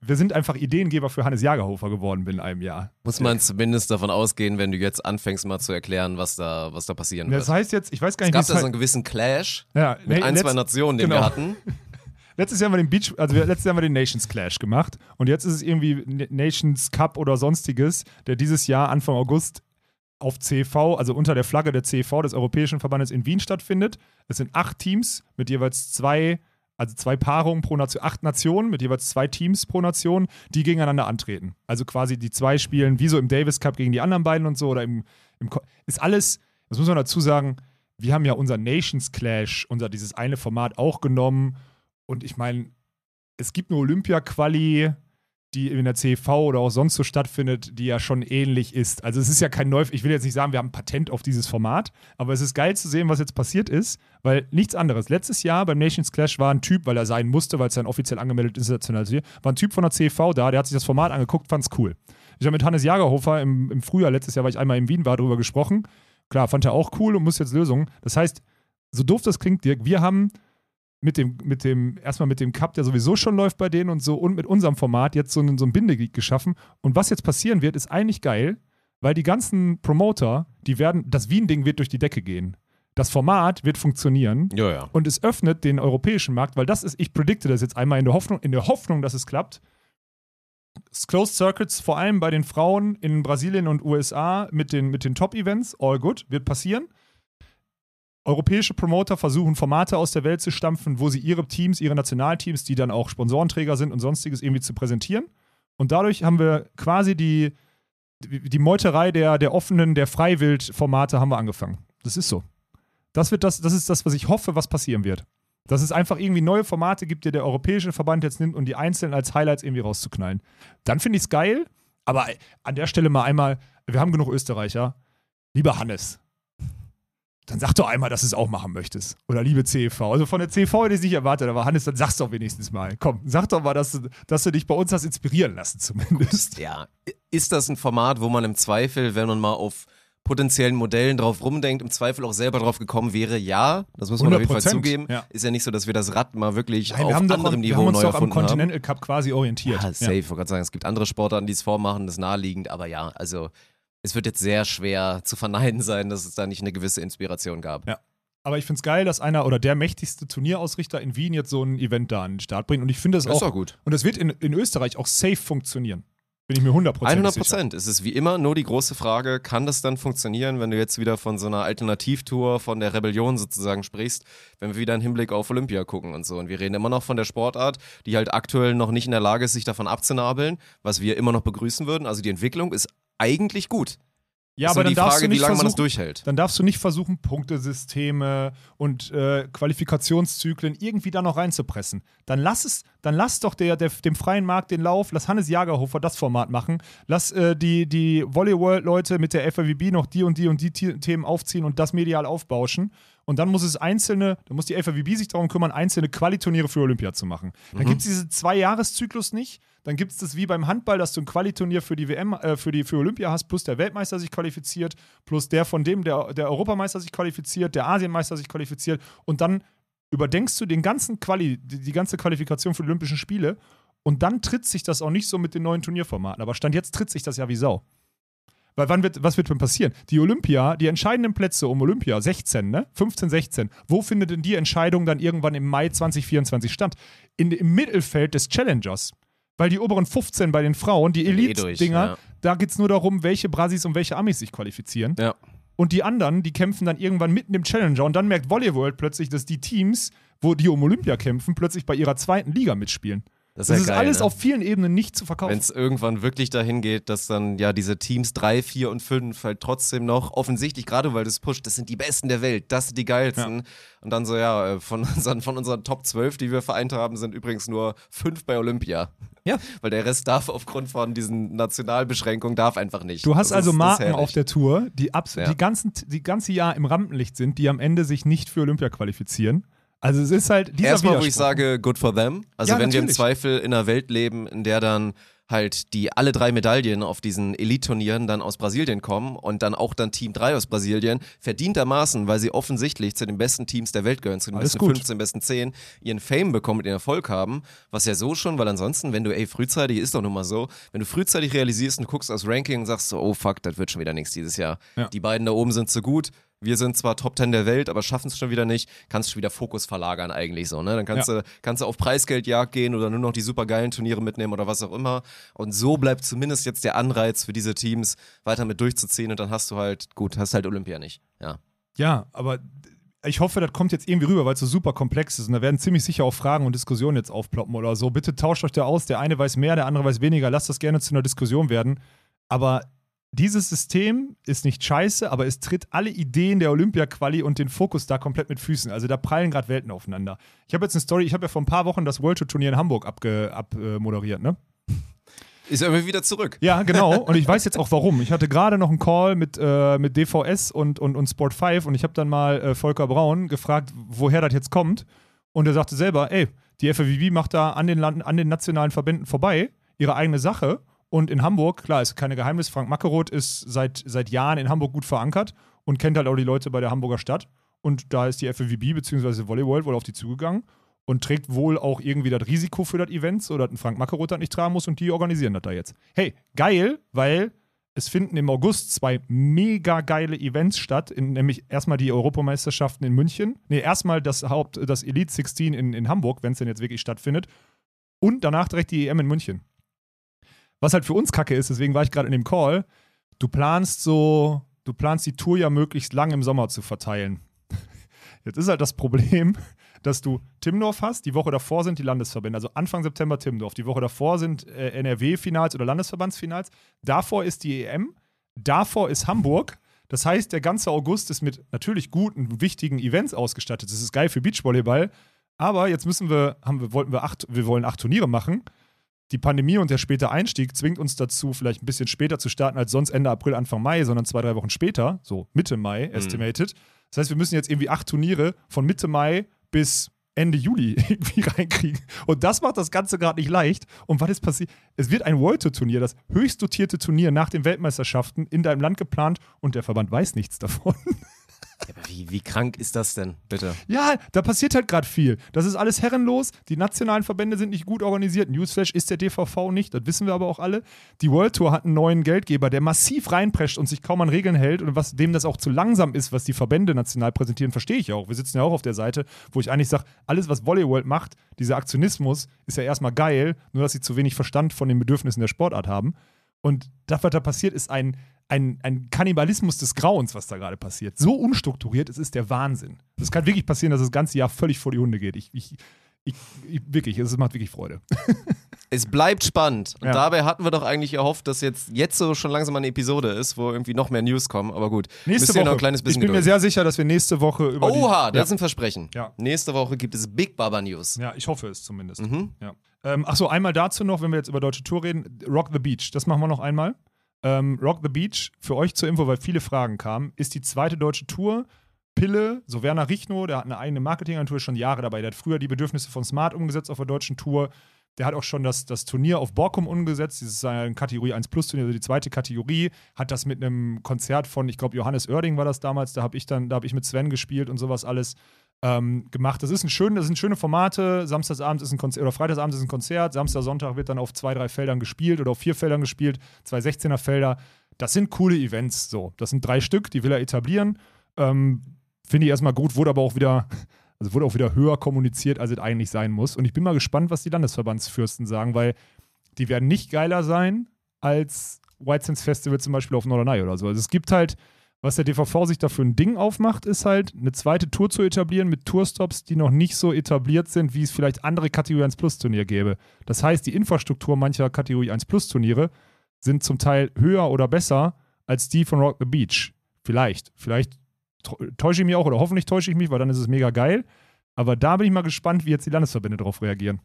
Wir sind einfach Ideengeber für Hannes Jagerhofer geworden in einem Jahr. Muss man zumindest davon ausgehen, wenn du jetzt anfängst mal zu erklären, was da, was da passieren wird. Das heißt jetzt, ich weiß gar es nicht, gab wie da es so einen gewissen Clash ja, mit nee, ein, zwei Nationen, den wir genau. hatten. Letztes Jahr haben wir den Beach, also wir, letztes Jahr haben wir den Nations Clash gemacht und jetzt ist es irgendwie Nations Cup oder sonstiges, der dieses Jahr Anfang August auf CV, also unter der Flagge der CV des Europäischen Verbandes in Wien stattfindet. Es sind acht Teams mit jeweils zwei, also zwei Paarungen pro Nation, acht Nationen mit jeweils zwei Teams pro Nation, die gegeneinander antreten. Also quasi die zwei spielen wie so im Davis Cup gegen die anderen beiden und so oder im, im ist alles, das muss man dazu sagen, wir haben ja unser Nations Clash, unser dieses eine Format auch genommen und ich meine, es gibt eine Olympia-Quali, die in der CV oder auch sonst so stattfindet, die ja schon ähnlich ist. Also es ist ja kein neu, ich will jetzt nicht sagen, wir haben ein Patent auf dieses Format, aber es ist geil zu sehen, was jetzt passiert ist, weil nichts anderes. Letztes Jahr beim Nations Clash war ein Typ, weil er sein musste, weil es ja ein offiziell angemeldet internationales Turnier, war ein Typ von der CV da, der hat sich das Format angeguckt, fand's cool. Ich habe mit Hannes Jagerhofer im, im Frühjahr letztes Jahr, weil ich einmal in Wien war, darüber gesprochen. Klar, fand er auch cool und muss jetzt Lösungen. Das heißt, so doof das klingt, Dirk, wir haben mit dem, mit dem, erstmal mit dem Cup, der sowieso schon läuft bei denen und so, und mit unserem Format jetzt so einen, so ein Bindeglied geschaffen. Und was jetzt passieren wird, ist eigentlich geil, weil die ganzen Promoter, die werden, das Wien-Ding wird durch die Decke gehen. Das Format wird funktionieren Ja, ja. und es öffnet den europäischen Markt, weil das ist, ich predikte das jetzt einmal in der Hoffnung, in der Hoffnung, dass es klappt. Closed Circuits, vor allem bei den Frauen in Brasilien und USA mit den, mit den Top-Events, all good, wird passieren. Europäische Promoter versuchen, Formate aus der Welt zu stampfen, wo sie ihre Teams, ihre Nationalteams, die dann auch Sponsorenträger sind und sonstiges irgendwie zu präsentieren. Und dadurch haben wir quasi die, die Meuterei der, der offenen, der Freiwild-Formate haben wir angefangen. Das ist so. Das, wird das, das ist das, was ich hoffe, was passieren wird. Dass es einfach irgendwie neue Formate gibt, die der Europäische Verband jetzt nimmt und die einzeln als Highlights irgendwie rauszuknallen. Dann finde ich es geil, aber an der Stelle mal einmal, wir haben genug Österreicher. Lieber Hannes, dann sag doch einmal, dass du es auch machen möchtest. Oder liebe CEV. Also von der CEV hätte ich nicht erwartet, aber Hannes, dann sag's doch wenigstens mal. Komm, sag doch mal, dass du, dass du dich bei uns hast inspirieren lassen, zumindest. Ja, ist das ein Format, wo man im Zweifel, wenn man mal auf potenziellen Modellen drauf rumdenkt, im Zweifel auch selber drauf gekommen wäre? Ja, das muss man auf jeden Fall 100%, zugeben. ja. Ist ja nicht so, dass wir das Rad mal wirklich Nein, auf wir haben, doch, anderem wir Niveau haben uns neu doch am. Continental Cup quasi orientiert. Ja, safe, ich wollte gerade sagen, es gibt andere Sportarten, die es vormachen, das ist naheliegend, aber ja, also es wird jetzt sehr schwer zu verneinen sein, dass es da nicht eine gewisse Inspiration gab. Ja. Aber ich finde es geil, dass einer oder der mächtigste Turnierausrichter in Wien jetzt so ein Event da an den Start bringt. Und ich finde Das ist auch. doch gut. Und es wird in, in Österreich auch safe funktionieren. Bin ich mir 100% 100 sicher. Prozent. Es ist wie immer nur die große Frage, kann das dann funktionieren, wenn du jetzt wieder von so einer Alternativtour von der Rebellion sozusagen sprichst, wenn wir wieder einen Hinblick auf Olympia gucken und so. Und wir reden immer noch von der Sportart, die halt aktuell noch nicht in der Lage ist, sich davon abzunabeln, was wir immer noch begrüßen würden. Also die Entwicklung ist eigentlich gut. Ja, aber dann darfst Frage, dann darfst du nicht versuchen, Punktesysteme und äh, Qualifikationszyklen irgendwie da noch reinzupressen. Dann lass es, dann lass doch der, der, dem freien Markt den Lauf, lass Hannes Jagerhofer das Format machen, lass äh, die, die Volley-World-Leute mit der FAWB noch die und die und die The- Themen aufziehen und das medial aufbauschen. Und dann muss es einzelne, dann muss die FAWB sich darum kümmern, einzelne Qualiturniere für Olympia zu machen. Dann gibt es diesen Zwei-Jahres-Zyklus nicht. Dann gibt es das wie beim Handball, dass du ein Qualiturnier für die WM, äh, für die für Olympia hast, plus der Weltmeister sich qualifiziert, plus der von dem, der, der Europameister sich qualifiziert, der Asienmeister sich qualifiziert. Und dann überdenkst du den ganzen Quali, die, die ganze Qualifikation für die Olympischen Spiele und dann tritt sich das auch nicht so mit den neuen Turnierformaten. Aber Stand jetzt tritt sich das ja wie Sau. Weil wann wird, was wird denn passieren? Die Olympia, die entscheidenden Plätze um Olympia, 16, ne? 15, 16. Wo findet denn die Entscheidung dann irgendwann im Mai 2024 statt? In, Im Mittelfeld des Challengers. Weil die oberen 15 bei den Frauen, die Elite-Dinger, ja. da geht es nur darum, welche Brasis und welche Amis sich qualifizieren. Ja. Und die anderen, die kämpfen dann irgendwann mitten im Challenger. Und dann merkt Volley World plötzlich, dass die Teams, wo die um Olympia kämpfen, plötzlich bei ihrer zweiten Liga mitspielen. Das Das ist, ist ja geil, alles ne? auf vielen Ebenen nicht zu verkaufen. Wenn es irgendwann wirklich dahin geht, dass dann ja diese Teams 3, 4 und 5 halt trotzdem noch offensichtlich, gerade weil das pusht, das sind die Besten der Welt, das sind die geilsten. Und dann so, ja, äh, von unseren, von unseren Top 12, die wir vereint haben, sind übrigens nur 5 bei Olympia. Ja. Weil der Rest darf aufgrund von diesen Nationalbeschränkungen darf einfach nicht. Du hast Das also ist- das ist Marken auf der Tour, die, abs Ja. die, ganzen, die ganze Jahr im Rampenlicht sind, die am Ende sich nicht für Olympia qualifizieren. Also es ist halt dieser Erstmal, wo ich sage, good for them. Also Ja, wenn wir im natürlich. Zweifel in einer Welt leben, in der dann halt die alle drei Medaillen auf diesen Elite-Turnieren dann aus Brasilien kommen und dann auch dann Team 3 aus Brasilien, verdientermaßen, weil sie offensichtlich zu den besten Teams der Welt gehören, zu den Alles besten gut. 15, besten 10, ihren Fame bekommen und ihren Erfolg haben, was ja so schon, weil ansonsten, wenn du, ey, frühzeitig, ist doch nun mal so, wenn du frühzeitig realisierst und guckst aufs Ranking und sagst so, oh fuck, das wird schon wieder nichts dieses Jahr. Ja. Die beiden da oben sind zu gut, wir sind zwar Top 10 der Welt, aber schaffen es schon wieder nicht, kannst du wieder Fokus verlagern eigentlich so, ne? Dann kannst, du, kannst du auf Preisgeldjagd gehen oder nur noch die supergeilen Turniere mitnehmen oder was auch immer. Und so bleibt zumindest jetzt der Anreiz für diese Teams, weiter mit durchzuziehen und dann hast du halt, gut, hast halt Olympia nicht. Ja. Ja, aber ich hoffe, das kommt jetzt irgendwie rüber, weil es so super komplex ist. Und da werden ziemlich sicher auch Fragen und Diskussionen jetzt aufploppen oder so. Bitte tauscht euch da aus. Der eine weiß mehr, der andere weiß weniger. Lasst das gerne zu einer Diskussion werden. Aber dieses System ist nicht scheiße, aber es tritt alle Ideen der Olympia-Quali und den Fokus da komplett mit Füßen. Also da prallen gerade Welten aufeinander. Ich habe jetzt eine Story, ich habe ja vor ein paar Wochen das World Tour Turnier in Hamburg abmoderiert, ne? Ist immer wieder zurück. Ja, genau. Und ich weiß jetzt auch warum. Ich hatte gerade noch einen Call mit, äh, mit DVS und, und, und Sport 5 und ich habe dann mal äh, Volker Braun gefragt, woher das jetzt kommt. Und er sagte selber, ey, die FAWB macht da an den, Land, an den nationalen Verbänden vorbei ihre eigene Sache. Und in Hamburg, klar, ist keine Geheimnis, Frank Mackeroth ist seit, seit Jahren in Hamburg gut verankert und kennt halt auch die Leute bei der Hamburger Stadt. Und da ist die FAWB bzw. Volleyball wohl auf die zugegangen und trägt wohl auch irgendwie das Risiko für das Event, so dass ein Frank Mackeroth das nicht tragen muss und die organisieren das da jetzt. Hey, geil, weil es finden im August zwei mega geile Events statt, in, nämlich erstmal die Europameisterschaften in München, nee, erstmal das Haupt, das Elite 16 in, in Hamburg, wenn es denn jetzt wirklich stattfindet, und danach direkt die EM in München. Was halt für uns kacke ist, deswegen war ich gerade in dem Call, du planst so, du planst die Tour ja möglichst lang im Sommer zu verteilen. Jetzt ist halt das Problem, dass du Timmendorf hast, die Woche davor sind die Landesverbände, also Anfang September Timmendorf, die Woche davor sind äh, NRW-Finals oder Landesverbandsfinals, davor ist die EM, davor ist Hamburg. Das heißt, der ganze August ist mit natürlich guten, wichtigen Events ausgestattet. Das ist geil für Beachvolleyball. Aber jetzt müssen wir, haben wir, wollten wir acht, wir wollen acht Turniere machen. Die Pandemie und der späte Einstieg zwingt uns dazu, vielleicht ein bisschen später zu starten als sonst Ende April, Anfang Mai, sondern zwei, drei Wochen später, so Mitte Mai, estimated. Das heißt, wir müssen jetzt irgendwie acht Turniere von Mitte Mai bis Ende Juli irgendwie reinkriegen. Und das macht das Ganze gerade nicht leicht. Und was ist passiert? Es wird ein World Tour Turnier, das höchst dotierte Turnier nach den Weltmeisterschaften in deinem Land geplant und der Verband weiß nichts davon. Wie, wie krank ist das denn, bitte? Ja, da passiert halt gerade viel. Das ist alles herrenlos. Die nationalen Verbände sind nicht gut organisiert. Newsflash ist der DVV nicht, das wissen wir aber auch alle. Die World Tour hat einen neuen Geldgeber, der massiv reinprescht und sich kaum an Regeln hält und was dem das auch zu langsam ist, was die Verbände national präsentieren, verstehe ich auch. Wir sitzen ja auch auf der Seite, wo ich eigentlich sage, alles, was Volleyball macht, dieser Aktionismus, ist ja erstmal geil, nur dass sie zu wenig Verstand von den Bedürfnissen der Sportart haben. Und das, was da passiert, ist ein, ein, ein Kannibalismus des Grauens, was da gerade passiert. So unstrukturiert, es ist der Wahnsinn. Es kann wirklich passieren, dass das ganze Jahr völlig vor die Hunde geht. Ich, ich, ich, ich wirklich, es macht wirklich Freude. Es bleibt spannend. Und Ja. dabei hatten wir doch eigentlich erhofft, dass jetzt, jetzt so schon langsam eine Episode ist, wo irgendwie noch mehr News kommen. Aber gut, Nächste Woche. noch ein kleines bisschen ich bin mir sehr sicher, dass wir nächste Woche über Oha, das ist ja. ein Versprechen. Ja. Nächste Woche gibt es Big Baba News. ja, ich hoffe es zumindest. Mhm. Ja. Ähm, Achso, einmal dazu noch, wenn wir jetzt über deutsche Tour reden, Rock the Beach, das machen wir noch einmal. Ähm, Rock the Beach, für euch zur Info, weil viele Fragen kamen, ist die zweite deutsche Tour. Pille, so Werner Richno, der hat eine eigene Marketingagentur, schon Jahre dabei. Der hat früher die Bedürfnisse von Smart umgesetzt auf der deutschen Tour. Der hat auch schon das, das Turnier auf Borkum umgesetzt. Das ist ein Kategorie 1 Plus Turnier, also die zweite Kategorie. Hat das mit einem Konzert von, ich glaube, Johannes Oerding war das damals. Da habe ich dann, da habe ich mit Sven gespielt und sowas alles ähm, gemacht. Das ist ein schön, das sind schöne Formate. Samstagsabend ist ein Konzert oder Freitagsabend ist ein Konzert. Samstag, Sonntag wird dann auf zwei, drei Feldern gespielt oder auf vier Feldern gespielt. Zwei 16er Felder. Das sind coole Events. So, das sind drei Stück, die will er etablieren. Ähm, Finde ich erstmal gut, wurde aber auch wieder, also wurde auch wieder höher kommuniziert, als es eigentlich sein muss. Und ich bin mal gespannt, was die Landesverbandsfürsten sagen, weil die werden nicht geiler sein als White Sands Festival zum Beispiel auf Norderney oder so. Also es gibt halt Was der DVV sich dafür ein Ding aufmacht, ist halt, eine zweite Tour zu etablieren mit Tourstops, die noch nicht so etabliert sind, wie es vielleicht andere Kategorie 1 Plus Turnier gäbe. Das heißt, die Infrastruktur mancher Kategorie 1 Plus Turniere sind zum Teil höher oder besser als die von Rock the Beach. Vielleicht. Vielleicht täusche ich mich auch oder hoffentlich täusche ich mich, weil dann ist es mega geil. Aber da bin ich mal gespannt, wie jetzt die Landesverbände darauf reagieren.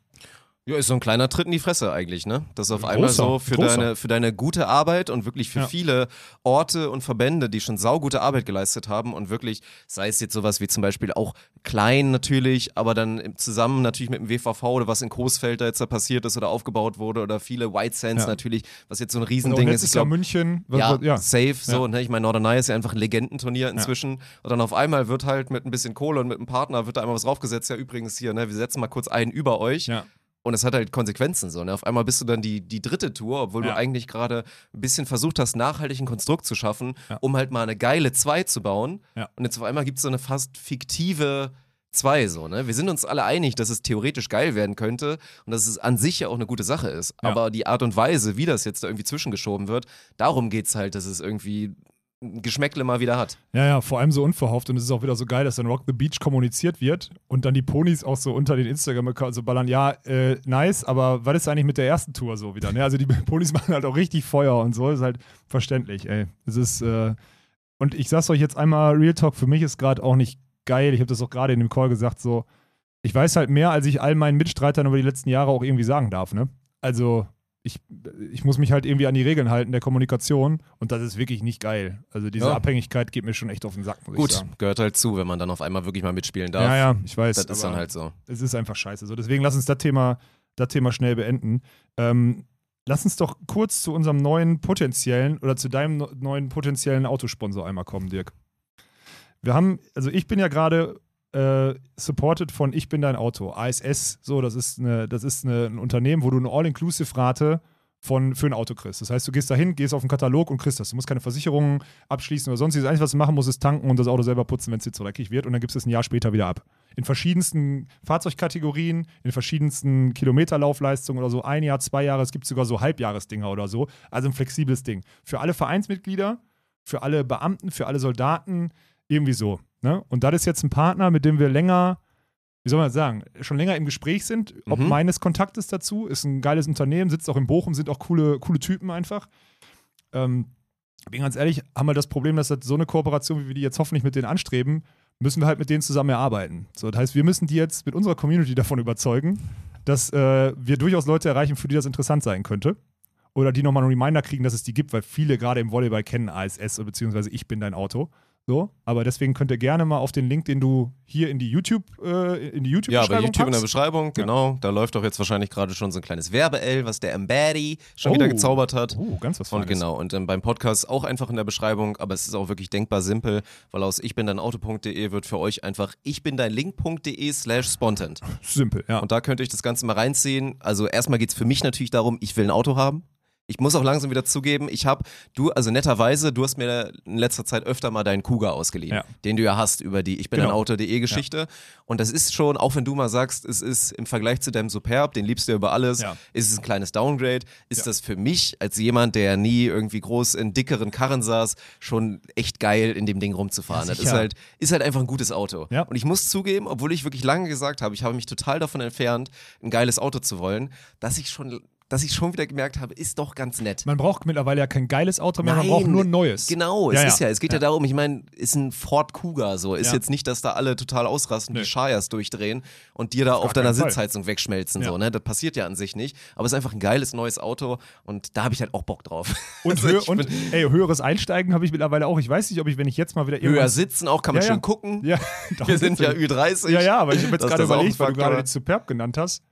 Ja, ist so ein kleiner Tritt in die Fresse eigentlich, ne? Das ist auf Großer, einmal so für großer. deine, für deine gute Arbeit und wirklich für Ja. viele Orte und Verbände, die schon saugute Arbeit geleistet haben und wirklich, sei es jetzt sowas wie zum Beispiel auch klein natürlich, aber dann zusammen natürlich mit dem WVV oder was in Coesfeld da jetzt da passiert ist oder aufgebaut wurde oder viele White Sands Ja. natürlich, was jetzt so ein Riesending ist. Ich glaub, München. was- ja, ja. safe, so, ne? Ich meine, Norderney ist ja einfach ein Legendenturnier inzwischen. Und dann auf einmal wird halt mit ein bisschen Kohle und mit einem Partner wird da einmal was draufgesetzt. Ja, übrigens hier, ne, wir setzen mal kurz einen über euch. Ja. Und es hat halt Konsequenzen so. Ne? Auf einmal bist du dann die, die dritte Tour, obwohl Ja. du eigentlich gerade ein bisschen versucht hast, nachhaltig ein Konstrukt zu schaffen, Ja. um halt mal eine geile 2 zu bauen. Ja. Und jetzt auf einmal gibt es so eine fast fiktive 2 so, ne? Wir sind uns alle einig, dass es theoretisch geil werden könnte und dass es an sich ja auch eine gute Sache ist. Aber die Art und Weise, wie das jetzt da irgendwie zwischengeschoben wird, darum geht es halt, dass es irgendwie Geschmäckle mal wieder hat. Ja, ja, vor allem so unverhofft und es ist auch wieder so geil, dass dann Rock the Beach kommuniziert wird und dann die Ponys auch so unter den Instagram-Accounts so ballern, ja, äh, nice, aber was ist eigentlich mit der ersten Tour so wieder? Ne? Also die Ponys machen halt auch richtig Feuer und so, ist halt verständlich, ey. Es ist, äh, und ich sag's euch jetzt einmal, Real Talk, für mich ist gerade auch nicht geil, ich habe das auch gerade in dem Call gesagt, so, ich weiß halt mehr, als ich all meinen Mitstreitern über die letzten Jahre auch irgendwie sagen darf, ne? Also, ich, ich muss mich halt irgendwie an die Regeln halten der Kommunikation und das ist wirklich nicht geil. Also diese Ja. Abhängigkeit geht mir schon echt auf den Sack, Gut, gehört halt zu, wenn man dann auf einmal wirklich mal mitspielen darf. Ja, ja, ich weiß. Das ist dann halt so. Es ist einfach scheiße. So, deswegen lass uns das Thema, das Thema schnell beenden. Ähm, lass uns doch kurz zu unserem neuen potenziellen oder zu deinem neuen potenziellen Autosponsor einmal kommen, Dirk. Wir haben, also ich bin ja gerade äh, supported von Ich bin dein Auto, ASS, so, das ist, eine, das ist eine, ein Unternehmen, wo du eine All-Inclusive-Rate von, für ein Auto kriegst. Das heißt, du gehst dahin, gehst auf den Katalog und kriegst das. Du musst keine Versicherungen abschließen oder sonstiges. Eigentlich, was du machen musst, ist tanken und das Auto selber putzen, wenn es dir zu dreckig wird. Und dann gibst du es ein Jahr später wieder ab. In verschiedensten Fahrzeugkategorien, in verschiedensten Kilometerlaufleistungen oder so. Ein Jahr, zwei Jahre. Es gibt sogar so Halbjahresdinger oder so. Also ein flexibles Ding. Für alle Vereinsmitglieder, für alle Beamten, für alle Soldaten, irgendwie so. Ne? Und das ist jetzt ein Partner, mit dem wir länger, wie soll man das sagen, schon länger im Gespräch sind, ob Mhm. meines Kontaktes dazu. Ist ein geiles Unternehmen, sitzt auch in Bochum, sind auch coole, coole Typen einfach. Ähm, bin ganz ehrlich, haben wir das Problem, dass das so eine Kooperation, wie wir die jetzt hoffentlich mit denen anstreben, müssen wir halt mit denen zusammen erarbeiten. So, das heißt, wir müssen die jetzt mit unserer Community davon überzeugen, dass äh, wir durchaus Leute erreichen, für die das interessant sein könnte. Oder die nochmal einen Reminder kriegen, dass es die gibt, weil viele gerade im Volleyball kennen ASS oder beziehungsweise ich bin dein Auto. So, aber deswegen könnt ihr gerne mal auf den Link, den du hier in die YouTube, äh, in die Ja, YouTube-Beschreibung bei YouTube in der packst. Beschreibung, genau. Da läuft doch jetzt wahrscheinlich gerade schon so ein kleines Werbe-L, was der Embaddy schon wieder Oh. gezaubert hat. Oh, ganz was Und Feines. genau, und ähm, beim Podcast auch einfach in der Beschreibung, aber es ist auch wirklich denkbar simpel, weil aus ich bin dein Auto.de wird für euch einfach ich bin dein Link.de slash spontant. Simpel, ja. Und da könnt ihr euch das Ganze mal reinziehen. Also erstmal geht es für mich natürlich darum, ich will ein Auto haben. Ich muss auch langsam wieder zugeben, ich habe, du, also netterweise, du hast mir in letzter Zeit öfter mal deinen Kuga ausgeliehen, Ja. den du ja hast über die Ich bin ein Genau. Auto.de Geschichte. Und das ist schon, auch wenn du mal sagst, es ist im Vergleich zu deinem Superb, den liebst du ja über alles, Ja. ist es ein kleines Downgrade, ist Ja. das für mich als jemand, der nie irgendwie groß in dickeren Karren saß, schon echt geil, in dem Ding rumzufahren. Ja, das ist halt, ist halt einfach ein gutes Auto. Ja. Und ich muss zugeben, obwohl ich wirklich lange gesagt habe, ich habe mich total davon entfernt, ein geiles Auto zu wollen, dass ich schon, dass ich schon wieder gemerkt habe, ist doch ganz nett. Man braucht mittlerweile ja kein geiles Auto mehr, man Nein, braucht nur ein neues. Genau, es Ja, ist ja. es geht ja, darum, ich meine, ist ein Ford Kuga so, ist jetzt nicht, dass da alle total ausrasten, Nö. die Schayas durchdrehen und dir da auf deiner. Sitzheizung wegschmelzen so, ne? Das passiert ja an sich nicht, aber es ist einfach ein geiles neues Auto und da habe ich halt auch Bock drauf. Und, Also hö und ey, höheres Einsteigen habe ich mittlerweile auch. Ich weiß nicht, ob ich, wenn ich jetzt mal wieder höher sitzen auch, kann man schön gucken. Ja, Wir sind ja Ü30. Ja, ja, aber ich habe jetzt gerade überlegt, weil du gerade den Superb genannt hast.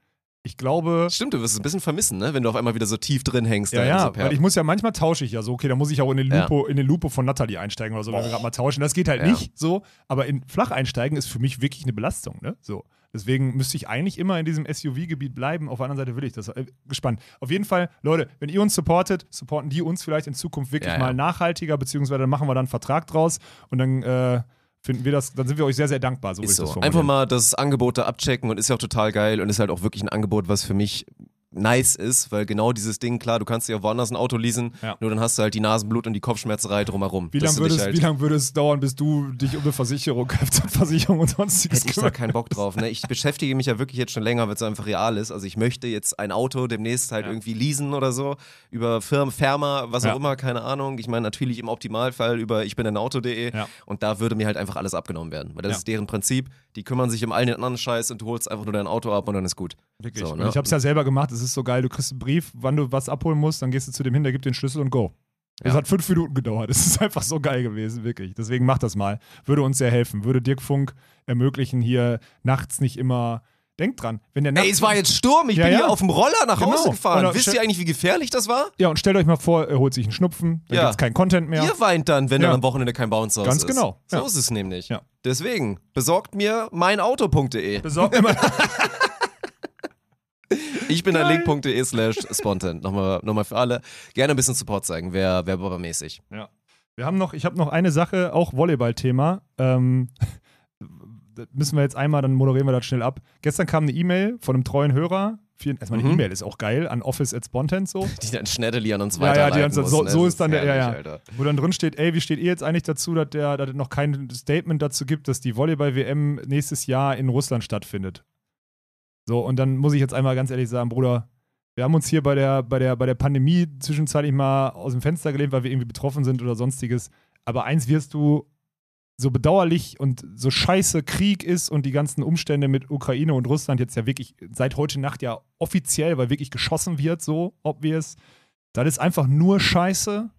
Ich glaube. Stimmt, du wirst es ein bisschen vermissen, ne? Wenn du auf einmal wieder so tief drin hängst. Ja, ja, weil ich muss ja manchmal tausche ich ja so, okay, da muss ich auch in den Ja. Lupo, in den Lupo von Natalie einsteigen oder so, wenn wir gerade mal tauschen. Das geht halt Ja. nicht so, aber in flach einsteigen ist für mich wirklich eine Belastung, ne? So. Deswegen müsste ich eigentlich immer in diesem SUV-Gebiet bleiben. Auf der anderen Seite will ich das. Äh, gespannt. Auf jeden Fall, Leute, wenn ihr uns supportet, supporten die uns vielleicht in Zukunft wirklich Ja, ja. mal nachhaltiger, beziehungsweise dann machen wir dann einen Vertrag draus und dann äh, finden wir das, dann sind wir euch sehr, sehr dankbar. So Ist so. Einfach mal das Angebot da abchecken und ist ja auch total geil und ist halt auch wirklich ein Angebot, was für mich nice ist, weil genau dieses Ding, klar, du kannst dir auch woanders ein Auto leasen, Ja. nur dann hast du halt die Nasenblut und die Kopfschmerzerei drumherum. Wie lange würde, es- halt, lang würde es dauern, bis du dich um eine Versicherung, Kfz-Versicherung und sonstiges Hätte ich da keinen Bock drauf. Ne? Ich beschäftige mich ja wirklich jetzt schon länger, weil es einfach real ist. Also ich möchte jetzt ein Auto demnächst halt Ja. irgendwie leasen oder so. Über Firmen, Firma, was auch immer, keine Ahnung. Ich meine natürlich im Optimalfall über ich bin ein Auto.de Ja. und da würde mir halt einfach alles abgenommen werden. Weil das ist deren Prinzip. Die kümmern sich um all den anderen Scheiß und du holst einfach nur dein Auto ab und dann ist gut. Wirklich. So, ne? Ich habe es ja selber gemacht, es ist so geil. Du kriegst einen Brief, wann du was abholen musst, dann gehst du zu dem hin, der gibt den Schlüssel und go. Das Ja. hat fünf Minuten gedauert. Es ist einfach so geil gewesen, wirklich. Deswegen mach das mal. Würde uns sehr helfen. Würde Dirk Funk ermöglichen, hier nachts nicht immer. Denk dran, wenn der nachts. Ey, es war jetzt Sturm. Ich Ja, bin ja. hier auf dem Roller nach Genau. Hause gefahren. Oder Wisst ihr eigentlich, wie gefährlich das war? ja, und stellt euch mal vor, er holt sich einen Schnupfen, dann Ja. gibt's keinen Content mehr. Ihr weint dann, wenn dann am Wochenende kein Bounce raus Ganz ist. genau, So ist es nämlich. Ja. Deswegen, besorgt mir meinauto.de. Besorgt immer. Ich bin ein link.de slash spontan. Nochmal, nochmal für alle. Gerne ein bisschen Support zeigen, wäre wär Baba-mäßig. Ja. Wir haben noch, ich habe noch eine Sache, auch Volleyball-Thema. Ähm, das müssen wir jetzt einmal, dann moderieren wir das schnell ab. Gestern kam eine E-Mail von einem treuen Hörer. Vielen, erstmal eine Mhm. E-Mail ist auch geil, an Office at Spontan so. Die dann Schneddeli an uns Ja, ja, die muss, so- ne? so ist dann der- ja, ja. Wo dann drin steht, ey, wie steht ihr jetzt eigentlich dazu, dass, der, dass noch kein Statement dazu gibt, dass die Volleyball-WM nächstes Jahr in Russland stattfindet? So, und dann muss ich jetzt einmal ganz ehrlich sagen, Bruder, wir haben uns hier bei der, bei der, bei der Pandemie zwischenzeitlich mal aus dem Fenster gelehnt, weil wir irgendwie betroffen sind oder sonstiges. Aber eins wirst du, so bedauerlich und so scheiße Krieg ist und die ganzen Umstände mit Ukraine und Russland jetzt ja wirklich seit heute Nacht ja offiziell, weil wirklich geschossen wird, so obvious. Das ist einfach nur scheiße.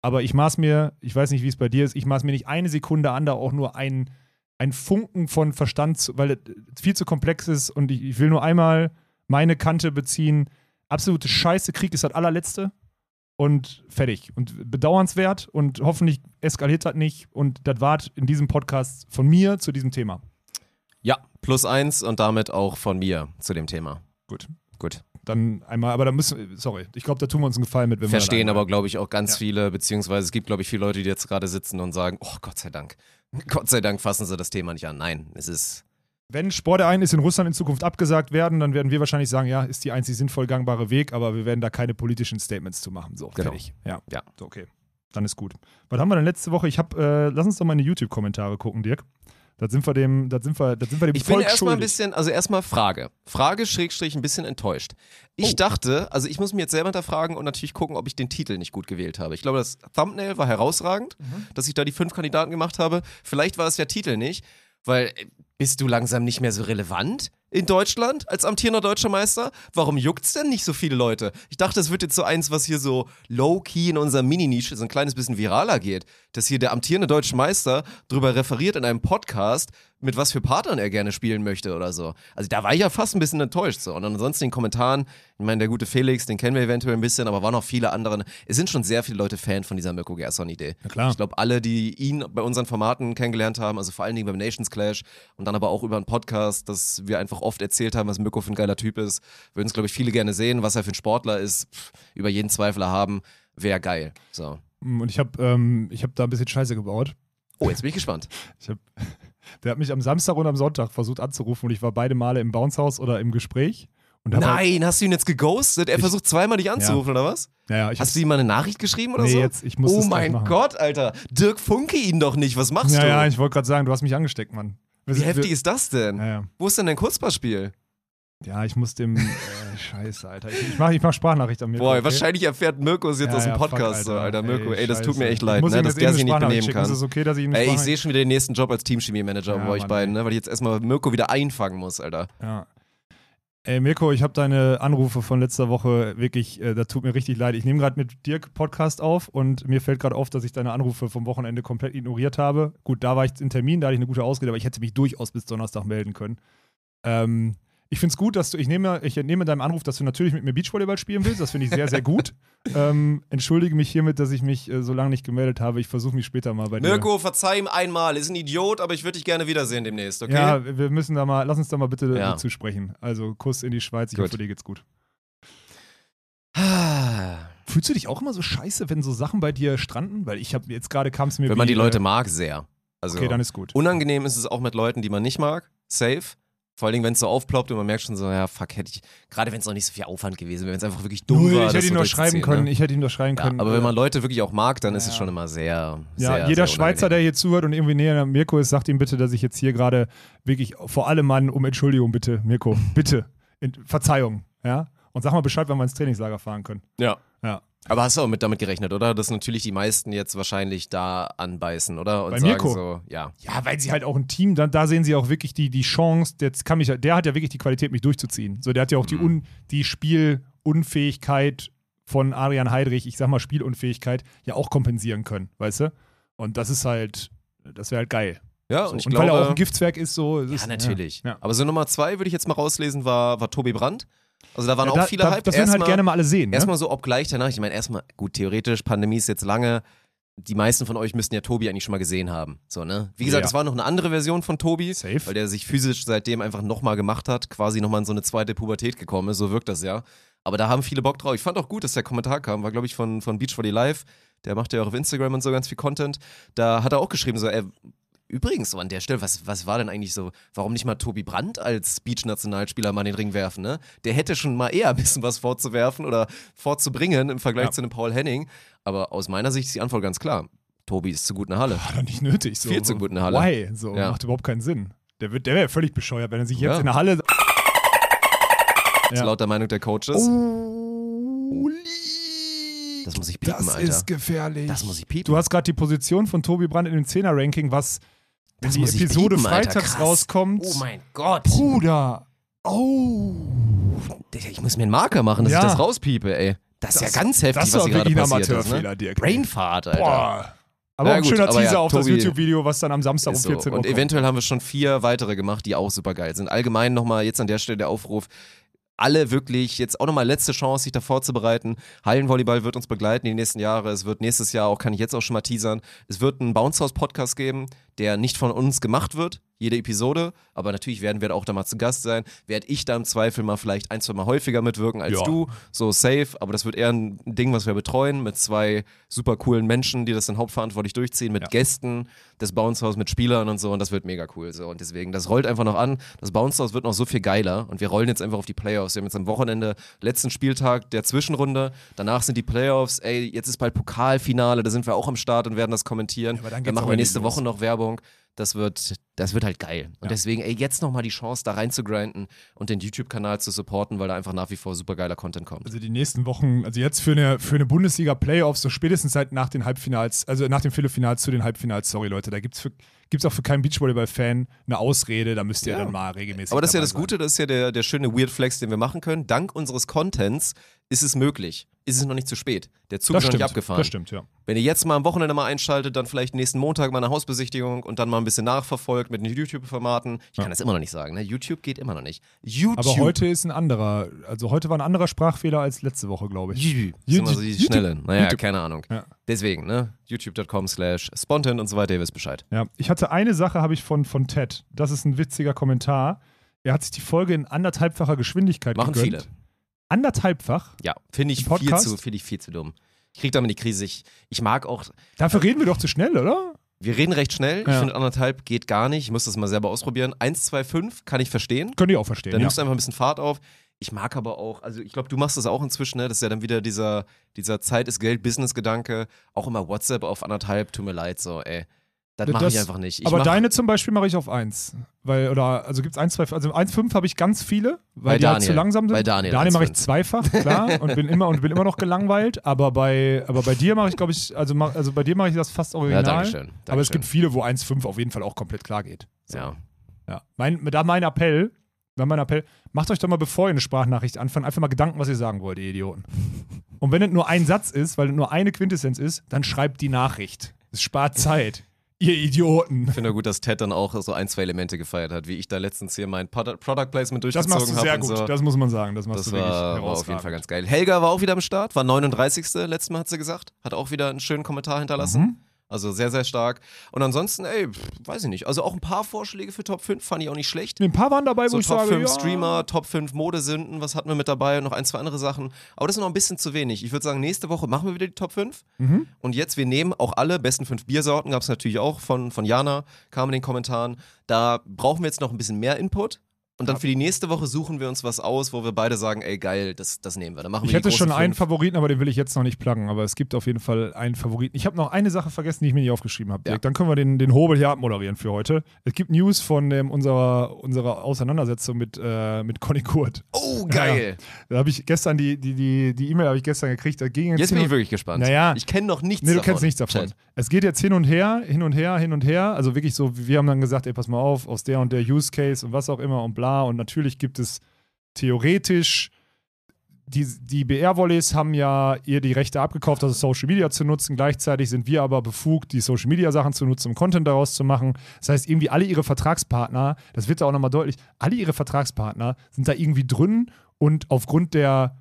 Aber ich maß mir, ich weiß nicht, wie es bei dir ist, ich maß mir nicht eine Sekunde an, da auch nur ein, ein Funken von Verstand, zu, weil es viel zu komplex ist und ich, ich will nur einmal meine Kante beziehen. Absolute Scheiße, Krieg ist das allerletzte und fertig. Und bedauernswert und hoffentlich eskaliert das nicht. Und das war in diesem Podcast von mir zu diesem Thema. Ja, plus eins und damit auch von mir zu dem Thema. Gut. Gut. Dann einmal, aber da müssen, sorry, ich glaube, da tun wir uns einen Gefallen mit, wenn Verstehen wir aber, glaube ich, auch ganz Ja. viele, beziehungsweise es gibt, glaube ich, viele Leute, die jetzt gerade sitzen und sagen, oh Gott sei Dank. Gott sei Dank fassen sie das Thema nicht an. Nein, es ist. Wenn Sportereignisse in Russland in Zukunft abgesagt werden, dann werden wir wahrscheinlich sagen, ja, ist die einzig sinnvoll gangbare Weg, aber wir werden da keine politischen Statements zu machen. So, Genau. fertig. Ja. Ja. So, okay. Dann ist gut. Was haben wir denn letzte Woche? Ich habe, äh, lass uns doch mal in die YouTube-Kommentare gucken, Dirk. Da sind wir dem, da sind wir, da sind wir dem Ich bin Volk erstmal ein bisschen, also erstmal Frage. Frage, Schrägstrich, ein bisschen enttäuscht. Ich Oh. dachte, also ich muss mir jetzt selber hinterfragen und natürlich gucken, ob ich den Titel nicht gut gewählt habe. Ich glaube, das Thumbnail war herausragend, Mhm. dass ich da die fünf Kandidaten gemacht habe. Vielleicht war es der Titel nicht, weil äh, bist du langsam nicht mehr so relevant in Deutschland als amtierender deutscher Meister? Warum juckt's denn nicht so viele Leute? Ich dachte, es wird jetzt so eins, was hier so low-key in unserer Mini-Nische so ein kleines bisschen viraler geht, dass hier der amtierende deutsche Meister drüber referiert in einem Podcast, mit was für Partnern er gerne spielen möchte oder so. Also da war ich ja fast ein bisschen enttäuscht so. Und ansonsten in den Kommentaren, ich meine, der gute Felix, den kennen wir eventuell ein bisschen, aber waren noch viele andere. Es sind schon sehr viele Leute Fan von dieser Mirko Gerson-Idee. Ja, klar. Ich glaube, alle, die ihn bei unseren Formaten kennengelernt haben, also vor allen Dingen beim Nations Clash und dann aber auch über einen Podcast, dass wir einfach oft erzählt haben, was Mirko für ein geiler Typ ist, würden es, glaube ich, viele gerne sehen, was er für ein Sportler ist, pff, über jeden Zweifel haben, wäre geil. So. Und ich habe ähm, ich hab da ein bisschen Scheiße gebaut. Oh, jetzt bin ich gespannt. Ich hab, der hat mich am Samstag und am Sonntag versucht anzurufen und ich war beide Male im Bounce-Haus oder im Gespräch. Halt, Nein, hast du ihn jetzt geghostet? Er Ich- versucht zweimal dich anzurufen, oder was? ja, ja, Hast du ihm mal eine Nachricht geschrieben oder nee, so? jetzt, ich muss oh mein. Gott, Alter. Dirk Funke ihn doch nicht. Was machst Ja, du? ja, ich wollte gerade sagen, du hast mich angesteckt, Mann. Wie heftig ist das denn? ja, ja. Wo ist denn dein Kurzpassspiel? Ja, ich muss dem. Äh, scheiße, Alter. Ich, ich mache ich mach Sprachnachricht an mir. Boah, wahrscheinlich erfährt Mirko es jetzt Ja, aus dem ja, fuck, Podcast. so, Alter, Mirko, ey, das tut mir scheiße. echt leid, ne, dass der sich nicht benehmen kann. Ist es okay, dass ich Ey, ich sehe schon wieder den nächsten Job als Teamchemie-Manager Ja, bei euch Mann, beiden, ey. ne? weil ich jetzt erstmal Mirko wieder einfangen muss, Alter. Ja. Ey, Mirko, ich habe deine Anrufe von letzter Woche wirklich, äh, das tut mir richtig leid. Ich nehme gerade mit Dirk Podcast auf und mir fällt gerade auf, dass ich deine Anrufe vom Wochenende komplett ignoriert habe. Gut, da war ich in Termin, da hatte ich eine gute Ausrede, aber ich hätte mich durchaus bis Donnerstag melden können. Ähm, ich finde es gut, dass du, ich nehme, ich entnehme deinem Anruf, dass du natürlich mit mir Beachvolleyball spielen willst. Das finde ich sehr, sehr gut. ähm, entschuldige mich hiermit, dass ich mich äh, so lange nicht gemeldet habe. Ich versuche mich später mal bei dir. Mirko, verzeih ihm einmal, ist ein Idiot, aber ich würde dich gerne wiedersehen demnächst, okay? Ja, wir müssen da mal, lass uns da mal bitte Ja. zu sprechen. Also Kuss in die Schweiz, ich Gut. hoffe, dir geht's gut. Ah. Fühlst du dich auch immer so scheiße, wenn so Sachen bei dir stranden? Weil ich habe jetzt gerade kam es mir Wenn man wie, die Leute äh, mag, sehr. Also Okay, dann ist gut. unangenehm ist es auch mit Leuten, die man nicht mag, safe. Vor allen Dingen, wenn es so aufploppt und man merkt schon so, ja, fuck, hätte ich, gerade wenn es noch nicht so viel Aufwand gewesen wäre, wenn es einfach wirklich dumm Null, war. ich hätte ihn so nur schreiben können. Ne? Ich hätte ihn nur schreiben Ja, können. aber wenn man Leute wirklich auch mag, dann ist es Ja. schon immer sehr, Ja, sehr jeder sehr Schweizer, der hier zuhört und irgendwie näher an Mirko ist, sagt ihm bitte, dass ich jetzt hier gerade wirklich vor allem Mann um Entschuldigung bitte, Mirko, bitte. In, Verzeihung, ja? Und sag mal Bescheid, wann wir ins Trainingslager fahren können. Ja. Ja. Aber hast du auch mit damit gerechnet, oder? Dass natürlich die meisten jetzt wahrscheinlich da anbeißen, oder? Und Bei sagen Mirko? so, ja. Ja, weil sie halt auch ein Team, da, da sehen sie auch wirklich die, die Chance, der, kann mich, der hat ja wirklich die Qualität, mich durchzuziehen. So, der hat ja auch die, Mhm. Un, die Spielunfähigkeit von Arian Heidrich, ich sag mal Spielunfähigkeit, ja auch kompensieren können, weißt du? Und das ist halt, das wäre halt geil. Ja, So, und ich und glaube, weil er auch ein Giftswerk ist, so. ja, ist, natürlich. Ja. Aber so Nummer zwei würde ich jetzt mal rauslesen, war, war Tobi Brandt. Also da waren Ja, auch da, viele da, Hype. Das würden halt gerne mal alle sehen. Ne? Erstmal so, ob gleich danach. Ich meine, erstmal, gut, theoretisch, Pandemie ist jetzt lange. Die meisten von euch müssten ja Tobi eigentlich schon mal gesehen haben. So, ne? Wie gesagt, es war noch eine andere Version von Tobi, Safe. weil der sich physisch seitdem einfach nochmal gemacht hat, quasi nochmal in so eine zweite Pubertät gekommen ist. So wirkt das ja. Aber da haben viele Bock drauf. Ich fand auch gut, dass der Kommentar kam. War, glaube ich, von, von Beachvolley Live. Der macht ja auch auf Instagram und so ganz viel Content. Da hat er auch geschrieben, so, ey, Übrigens, so an der Stelle, was, was war denn eigentlich so, warum nicht mal Tobi Brandt als Beach-Nationalspieler mal in den Ring werfen, ne? Der hätte schon mal eher ein bisschen was vorzuwerfen oder vorzubringen im Vergleich Ja. zu einem Paul Henning. Aber aus meiner Sicht ist die Antwort ganz klar. Tobi ist zu gut in der Halle. Hat er nicht nötig. So. Viel zu gut in der Halle. Why? So, Ja. macht überhaupt keinen Sinn. Der, wird- der wäre völlig bescheuert, wenn er sich jetzt Ja. in der Halle. Ja. laut der Meinung der Coaches. Holy. Das muss ich piepen, Das Alter. ist gefährlich. Das muss ich piepen. Du hast gerade die Position von Tobi Brandt in dem 10er-Ranking, was wenn Das die Episode piepen, freitags rauskommt. Oh mein Gott. Bruder. Oh. Ich muss mir einen Marker machen, dass Ja. ich das rauspiepe, ey. Das ist Das- ja ganz heftig, Das was hier gerade passiert ist. Ne? Dirk. Brainfart, Alter. Boah. Aber Ja, auch ein gut, schöner aber ja, Teaser auf das Tobi- YouTube-Video, was dann am Samstag um Ist so. 14 Uhr Und kommt. eventuell haben wir schon vier weitere gemacht, die auch super geil sind. Allgemein nochmal jetzt an der Stelle der Aufruf. Alle wirklich jetzt auch nochmal letzte Chance, sich da vorzubereiten. Hallenvolleyball wird uns begleiten die nächsten Jahre. Es wird nächstes Jahr auch, kann ich jetzt auch schon mal teasern, es wird einen Bounce House Podcast geben, der nicht von uns gemacht wird, jede Episode. Aber natürlich werden wir da auch da mal zu Gast sein. Werde ich da im Zweifel mal vielleicht ein, zwei Mal häufiger mitwirken als Ja. du. So safe. Aber das wird eher ein Ding, was wir betreuen mit zwei super coolen Menschen, die das dann hauptverantwortlich durchziehen, mit Ja. Gästen des Bounce House, mit Spielern und so. Und das wird mega cool. So. Und deswegen, das rollt einfach noch an. Das Bounce House wird noch so viel geiler. Und wir rollen jetzt einfach auf die Playoffs. Wir haben jetzt am Wochenende letzten Spieltag der Zwischenrunde. Danach sind die Playoffs. Ey, jetzt ist bald Pokalfinale. Da sind wir auch am Start und werden das kommentieren. Ja, aber dann dann machen wir nächste. Woche noch Werbung. Das wird, das wird halt geil. Und Ja. deswegen, ey, jetzt nochmal die Chance, da rein zu grinden und den YouTube-Kanal zu supporten, weil da einfach nach wie vor super geiler Content kommt. Also die nächsten Wochen, also jetzt für eine, für eine Bundesliga-Playoffs, so spätestens halt nach den Halbfinals, also nach dem Viertelfinals zu den Halbfinals, sorry Leute, da gibt es gibt's auch für keinen Beachvolleyball-Fan eine Ausrede, da müsst ihr Ja. dann mal regelmäßig Aber das ist ja das sein. Gute, das ist ja der, der schöne Weird Flex, den wir machen können. Dank unseres Contents ist es möglich. Ist es noch nicht zu spät. Der Zug Das ist noch stimmt, nicht abgefahren. das stimmt, ja. Wenn ihr jetzt mal am Wochenende mal einschaltet, dann vielleicht nächsten Montag mal eine Hausbesichtigung und dann mal ein bisschen nachverfolgt mit den YouTube-Formaten. Ich kann das immer noch nicht sagen, ne? YouTube geht immer noch nicht. YouTube. Aber heute ist ein anderer, also heute war ein anderer Sprachfehler als letzte Woche, glaube ich. YouTube. Das immer so die schnelle. Naja, YouTube. keine Ahnung. Ja. Deswegen, ne? YouTube.com slash spontan und so weiter, ihr wisst Bescheid. Ja, ich hatte eine Sache, habe ich von, von Ted. Das ist ein witziger Kommentar. Er hat sich die Folge in anderthalbfacher Geschwindigkeit Machen gegönnt. viele. Anderthalbfach? Ja, finde ich viel zu, finde ich viel zu dumm. Ich krieg damit die Krise. Ich, ich mag auch, Dafür reden wir doch zu schnell, oder? wir reden recht schnell. Ich Ja. finde anderthalb geht gar nicht. Ich muss das mal selber ausprobieren. 1, 2, 5 kann ich verstehen. Könnt ihr auch verstehen. Dann ja. nimmst du einfach ein bisschen Fahrt auf. Ich mag aber auch, also ich glaube, du machst das auch inzwischen, ne? Das ist ja dann wieder dieser, dieser Zeit ist Geld-Business-Gedanke. Auch immer WhatsApp auf anderthalb, tut mir leid, so, ey. Das mache ich einfach nicht. Ich aber deine zum Beispiel mache ich auf 1. Weil, oder, also gibt es 1, 2, also 1,5 habe ich ganz viele, weil Bei die halt Daniel. zu langsam sind. Bei Daniel Daniel mache ich 1,5. zweifach, klar, und bin immer und bin immer noch gelangweilt. Aber bei, aber bei dir mache ich, glaube ich, also, mach, also bei dir mache ich das fast ja, original. danke schön. aber es gibt viele, wo 1,5 auf jeden Fall auch komplett klar geht. ja. Ja. Mein, da mein Appell, mein Appell, macht euch doch mal, bevor ihr eine Sprachnachricht anfangt, einfach mal Gedanken, was ihr sagen wollt, ihr Idioten. Und wenn es nur ein Satz ist, weil es nur eine Quintessenz ist, dann schreibt die Nachricht. Es spart Zeit. Ihr Idioten. Ich finde gut, dass Ted dann auch so ein, zwei Elemente gefeiert hat, wie ich da letztens hier mein Pod Product Placement Das durchgezogen machst du habe. sehr gut, So. das muss man sagen. Das machst Das du wirklich war, war auf jeden. Fall ganz geil. Helga war auch wieder am Start, war 39. Letztes Mal hat sie gesagt. Hat auch wieder einen schönen Kommentar hinterlassen. Mhm. Also sehr, sehr stark. Und ansonsten, ey, weiß ich nicht. Also auch ein paar Vorschläge für Top 5 fand ich auch nicht schlecht. Ein paar waren dabei, wo So ich Top sage, 5 ja, Streamer, Top 5 Modesünden, was hatten wir mit dabei? Und noch ein, zwei andere Sachen. Aber das ist noch ein bisschen zu wenig. Ich würde sagen, nächste Woche machen wir wieder die Top 5. Mhm. Und jetzt, wir nehmen auch alle besten fünf Biersorten, gab es natürlich auch von, von Jana, kam in den Kommentaren. Da brauchen wir jetzt noch ein bisschen mehr Input. Und dann für die nächste Woche suchen wir uns was aus, wo wir beide sagen, ey geil, das, das nehmen wir. Dann machen wir Ich hätte schon einen fünf. Favoriten, aber den will ich jetzt noch nicht pluggen. Aber es gibt auf jeden Fall einen Favoriten. Ich habe noch eine Sache vergessen, die ich mir nicht aufgeschrieben habe. Ja. Dann können wir den, den Hobel hier abmoderieren für heute. Es gibt News von ähm, unserer, unserer Auseinandersetzung mit, äh, mit Conny Kurt. Oh, geil. Da habe ich gestern die die die die E-Mail habe ich gestern gekriegt. Da ging Jetzt bin ich wirklich gespannt. Naja. Ich kenne noch nichts Nee, du davon. kennst nichts davon. Chat. Es geht jetzt hin und her, hin und her, hin und her. Also wirklich so, wir haben dann gesagt, ey, pass mal auf, aus der und der Use Case und was auch immer und bla. Und natürlich gibt es theoretisch, die, die BR-Volleys haben ja ihr die Rechte abgekauft, also Social Media zu nutzen. Gleichzeitig sind wir aber befugt, die Social Media Sachen zu nutzen, um Content daraus zu machen. Das heißt, irgendwie alle ihre Vertragspartner, das wird da auch nochmal deutlich, alle ihre Vertragspartner sind da irgendwie drin und aufgrund der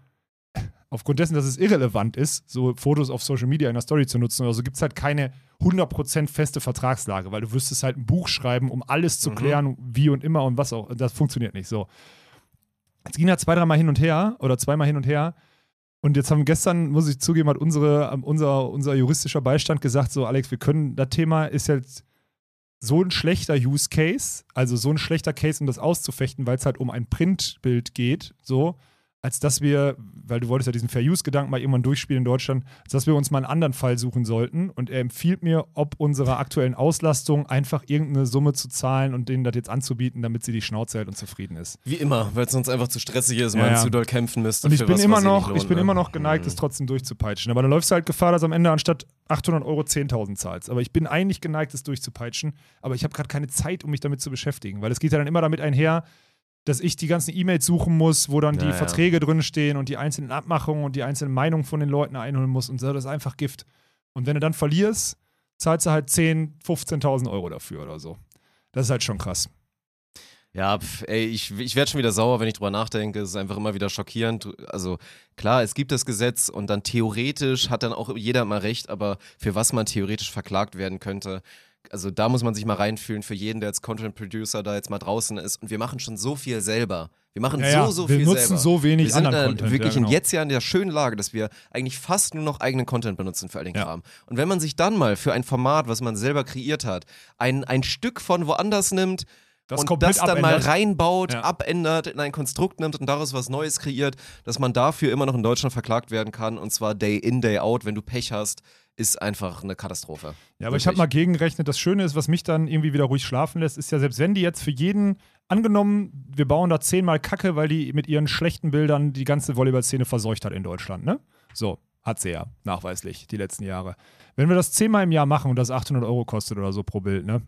aufgrund dessen, dass es irrelevant ist, so Fotos auf Social Media in der Story zu nutzen oder so, gibt es halt keine 100% feste Vertragslage, weil du wüsstest halt ein Buch schreiben, um alles zu klären, wie und immer und was auch. Das funktioniert nicht so. Es ging ja zwei, dreimal hin und her oder zweimal hin und her. Und jetzt haben gestern, muss ich zugeben, hat unsere, ähm, unser, unser juristischer Beistand gesagt: So, Alex, wir können, das Thema ist jetzt so ein schlechter Use Case, also so ein schlechter Case, um das auszufechten, weil es halt um ein Printbild geht, so, als dass wir, weil du wolltest ja diesen Fair-Use-Gedanken mal irgendwann durchspielen in Deutschland, als dass wir uns mal einen anderen Fall suchen sollten. Und er empfiehlt mir, ob unserer aktuellen Auslastung einfach irgendeine Summe zu zahlen und denen das jetzt anzubieten, damit sie die Schnauze hält und zufrieden ist. Wie immer, weil es sonst einfach zu stressig ist, Ja, man ja. zu doll kämpfen müsste. Und ich bin was, immer noch, lohnt, ich bin ne? immer noch geneigt, es trotzdem durchzupeitschen. Aber dann läufst du halt Gefahr, dass am Ende anstatt 800 Euro 10.000 zahlst. Aber ich bin eigentlich geneigt, es durchzupeitschen. Aber ich habe gerade keine Zeit, um mich damit zu beschäftigen, weil es geht ja dann immer damit einher, dass ich die ganzen E-Mails suchen muss, wo dann Ja, die ja. Verträge drinstehen und die einzelnen Abmachungen und die einzelnen Meinungen von den Leuten einholen muss. Und so, das ist einfach Gift. Und wenn du dann verlierst, zahlst du halt 10.000, 15.000 Euro dafür oder so. Das ist halt schon krass. Ja, pf, ey, ich, ich werde schon wieder sauer, wenn ich drüber nachdenke. Es ist einfach immer wieder schockierend. Also klar, es gibt das Gesetz und dann theoretisch hat dann auch jeder mal recht, aber für was man theoretisch verklagt werden könnte, also da muss man sich mal reinfühlen für jeden, der als Content Producer da jetzt mal draußen ist. Und wir machen schon so viel selber. Wir machen Ja, ja, so, so wir viel nutzen selber. so wenig wir sind anderen dann Content, wirklich ja, genau. in jetzt ja in der schönen Lage, dass wir eigentlich fast nur noch eigenen Content benutzen für all den. Kram. Und wenn man sich dann mal für ein Format, was man selber kreiert hat, ein, ein Stück von woanders nimmt, Das und das dann mal abändert. reinbaut, Ja. abändert, in ein Konstrukt nimmt und daraus was Neues kreiert, dass man dafür immer noch in Deutschland verklagt werden kann und zwar Day in, Day out, wenn du Pech hast, ist einfach eine Katastrophe. Ja, aber ich habe mal gegengerechnet. Das Schöne ist, was mich dann irgendwie wieder ruhig schlafen lässt, ist ja, selbst wenn die jetzt für jeden, angenommen, wir bauen da zehnmal Kacke, weil die mit ihren schlechten Bildern die ganze Volleyballszene verseucht hat in Deutschland, ne? So, hat sie ja, nachweislich, die letzten Jahre. Wenn wir das zehnmal im Jahr machen und das 800 Euro kostet oder so pro Bild, ne?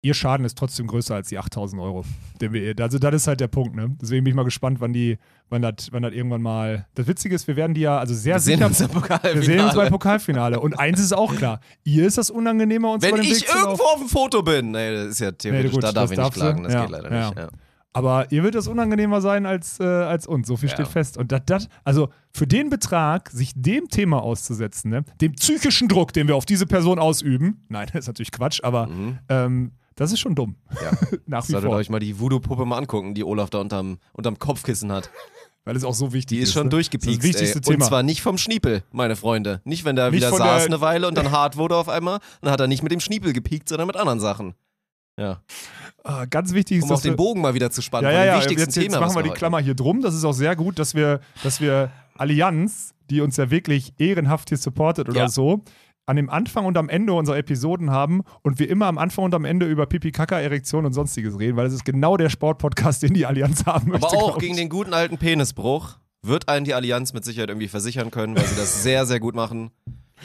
Ihr Schaden ist trotzdem größer als die 8000 Euro. Den wir, also, das ist halt der Punkt, ne? Deswegen bin ich mal gespannt, wann die, wann das wann das irgendwann mal. Das Witzige ist, wir werden die ja, also sehr wir sehen sicher. uns im Pokalfinale. Wir sehen uns beim Pokalfinale. Und eins ist auch klar: Ihr ist das unangenehmer, uns wenn über den ich Weg irgendwo auf dem Foto bin. Nee, das ist ja theoretisch, gut, da darf ich nicht klagen, das Ja, geht leider ja. nicht. Ja. Aber ihr wird das unangenehmer sein als, äh, als uns. So viel Ja. steht fest. Und das, das, also für den Betrag, sich dem Thema auszusetzen, ne, dem psychischen Druck, den wir auf diese Person ausüben, nein, das ist natürlich Quatsch, aber Mhm. ähm, das ist schon dumm. Ja. Nach wie Solltet vor. euch mal die Voodoo-Puppe mal angucken, die Olaf da unterm, unterm Kopfkissen hat. Weil es auch so wichtig Die ist. ist schon ne? durchgepiekst. Das ist das wichtigste ey. Thema. Und zwar nicht vom Schniepel, meine Freunde. Nicht, wenn der Nicht wieder saß eine Weile und dann hart wurde auf einmal. Dann hat er nicht mit dem Schniepel gepiekt, sondern mit anderen Sachen. Ja. ah, ganz wichtig ist, Um auch den Bogen mal wieder zu spannen. Ja, ja, ja. wichtigsten Jetzt, jetzt Thema, machen wir die heute- Klammer hier drum. Das ist auch sehr gut, dass wir, dass wir Allianz, die uns ja wirklich ehrenhaft hier supportet oder Ja. so, an dem Anfang und am Ende unserer Episoden haben und wir immer am Anfang und am Ende über Pipi, Kaka, Erektion und sonstiges reden, weil das ist genau der Sportpodcast, den die Allianz haben möchte. Aber auch gegen den guten alten Penisbruch wird einen die Allianz mit Sicherheit irgendwie versichern können, weil sie das sehr, sehr gut machen.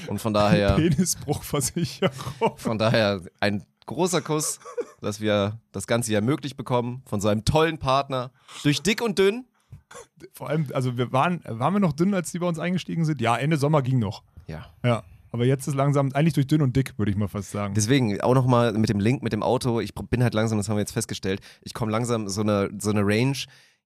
Und von daher, Penisbruchversicherung. von daher ein großer Kuss, dass wir das Ganze ja möglich bekommen von so einem tollen Partner. Durch dick und dünn. Vor allem, also wir waren, waren wir noch dünn, als die bei uns eingestiegen sind? Ja, Ende Sommer ging noch. Ja. Ja. Aber jetzt ist langsam, eigentlich durch dünn und dick, würde ich mal fast sagen. Deswegen auch nochmal mit dem Link, mit dem Auto. Ich bin halt langsam, das haben wir jetzt festgestellt, ich komme langsam so eine, so eine Range,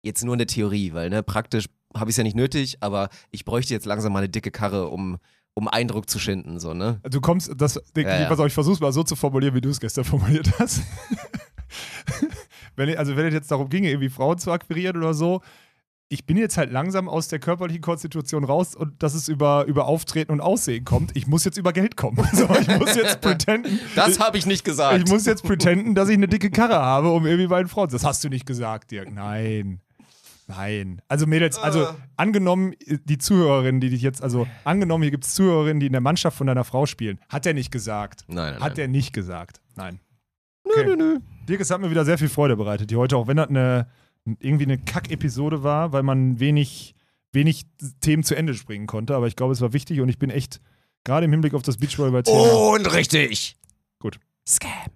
jetzt nur in der Theorie, weil ne, praktisch habe ich es ja nicht nötig, aber ich bräuchte jetzt langsam mal eine dicke Karre, um, um Eindruck zu schinden. So, ne? Du kommst, das, Ja, ja. pass auf, ich versuch's mal so zu formulieren, wie du es gestern formuliert hast. wenn, ich- also wenn es jetzt darum ginge, irgendwie Frauen zu akquirieren oder so, ich bin jetzt halt langsam aus der körperlichen Konstitution raus und dass es über, über Auftreten und Aussehen kommt. Ich muss jetzt über Geld kommen. So, ich muss jetzt pretenden. Das habe ich nicht gesagt. Ich muss jetzt pretenden, dass ich eine dicke Karre habe, um irgendwie meinen Frauen. Das hast du nicht gesagt, Dirk. Nein. Nein. Also Mädels, also angenommen, die Zuhörerin, die dich jetzt, also angenommen, hier gibt es Zuhörerinnen, die in der Mannschaft von deiner Frau spielen. Hat er nicht gesagt. nein, nein, Hat er nicht gesagt. Nein. Okay. Nö, nö, nö. Dirk, es hat mir wieder sehr viel Freude bereitet, die heute, auch wenn das eine, irgendwie eine Kack-Episode war, weil man wenig, wenig Themen zu Ende springen konnte. Aber ich glaube, es war wichtig und ich bin echt, gerade im Hinblick auf das Beachvolleyball-Thema. Und richtig. Gut. Scam.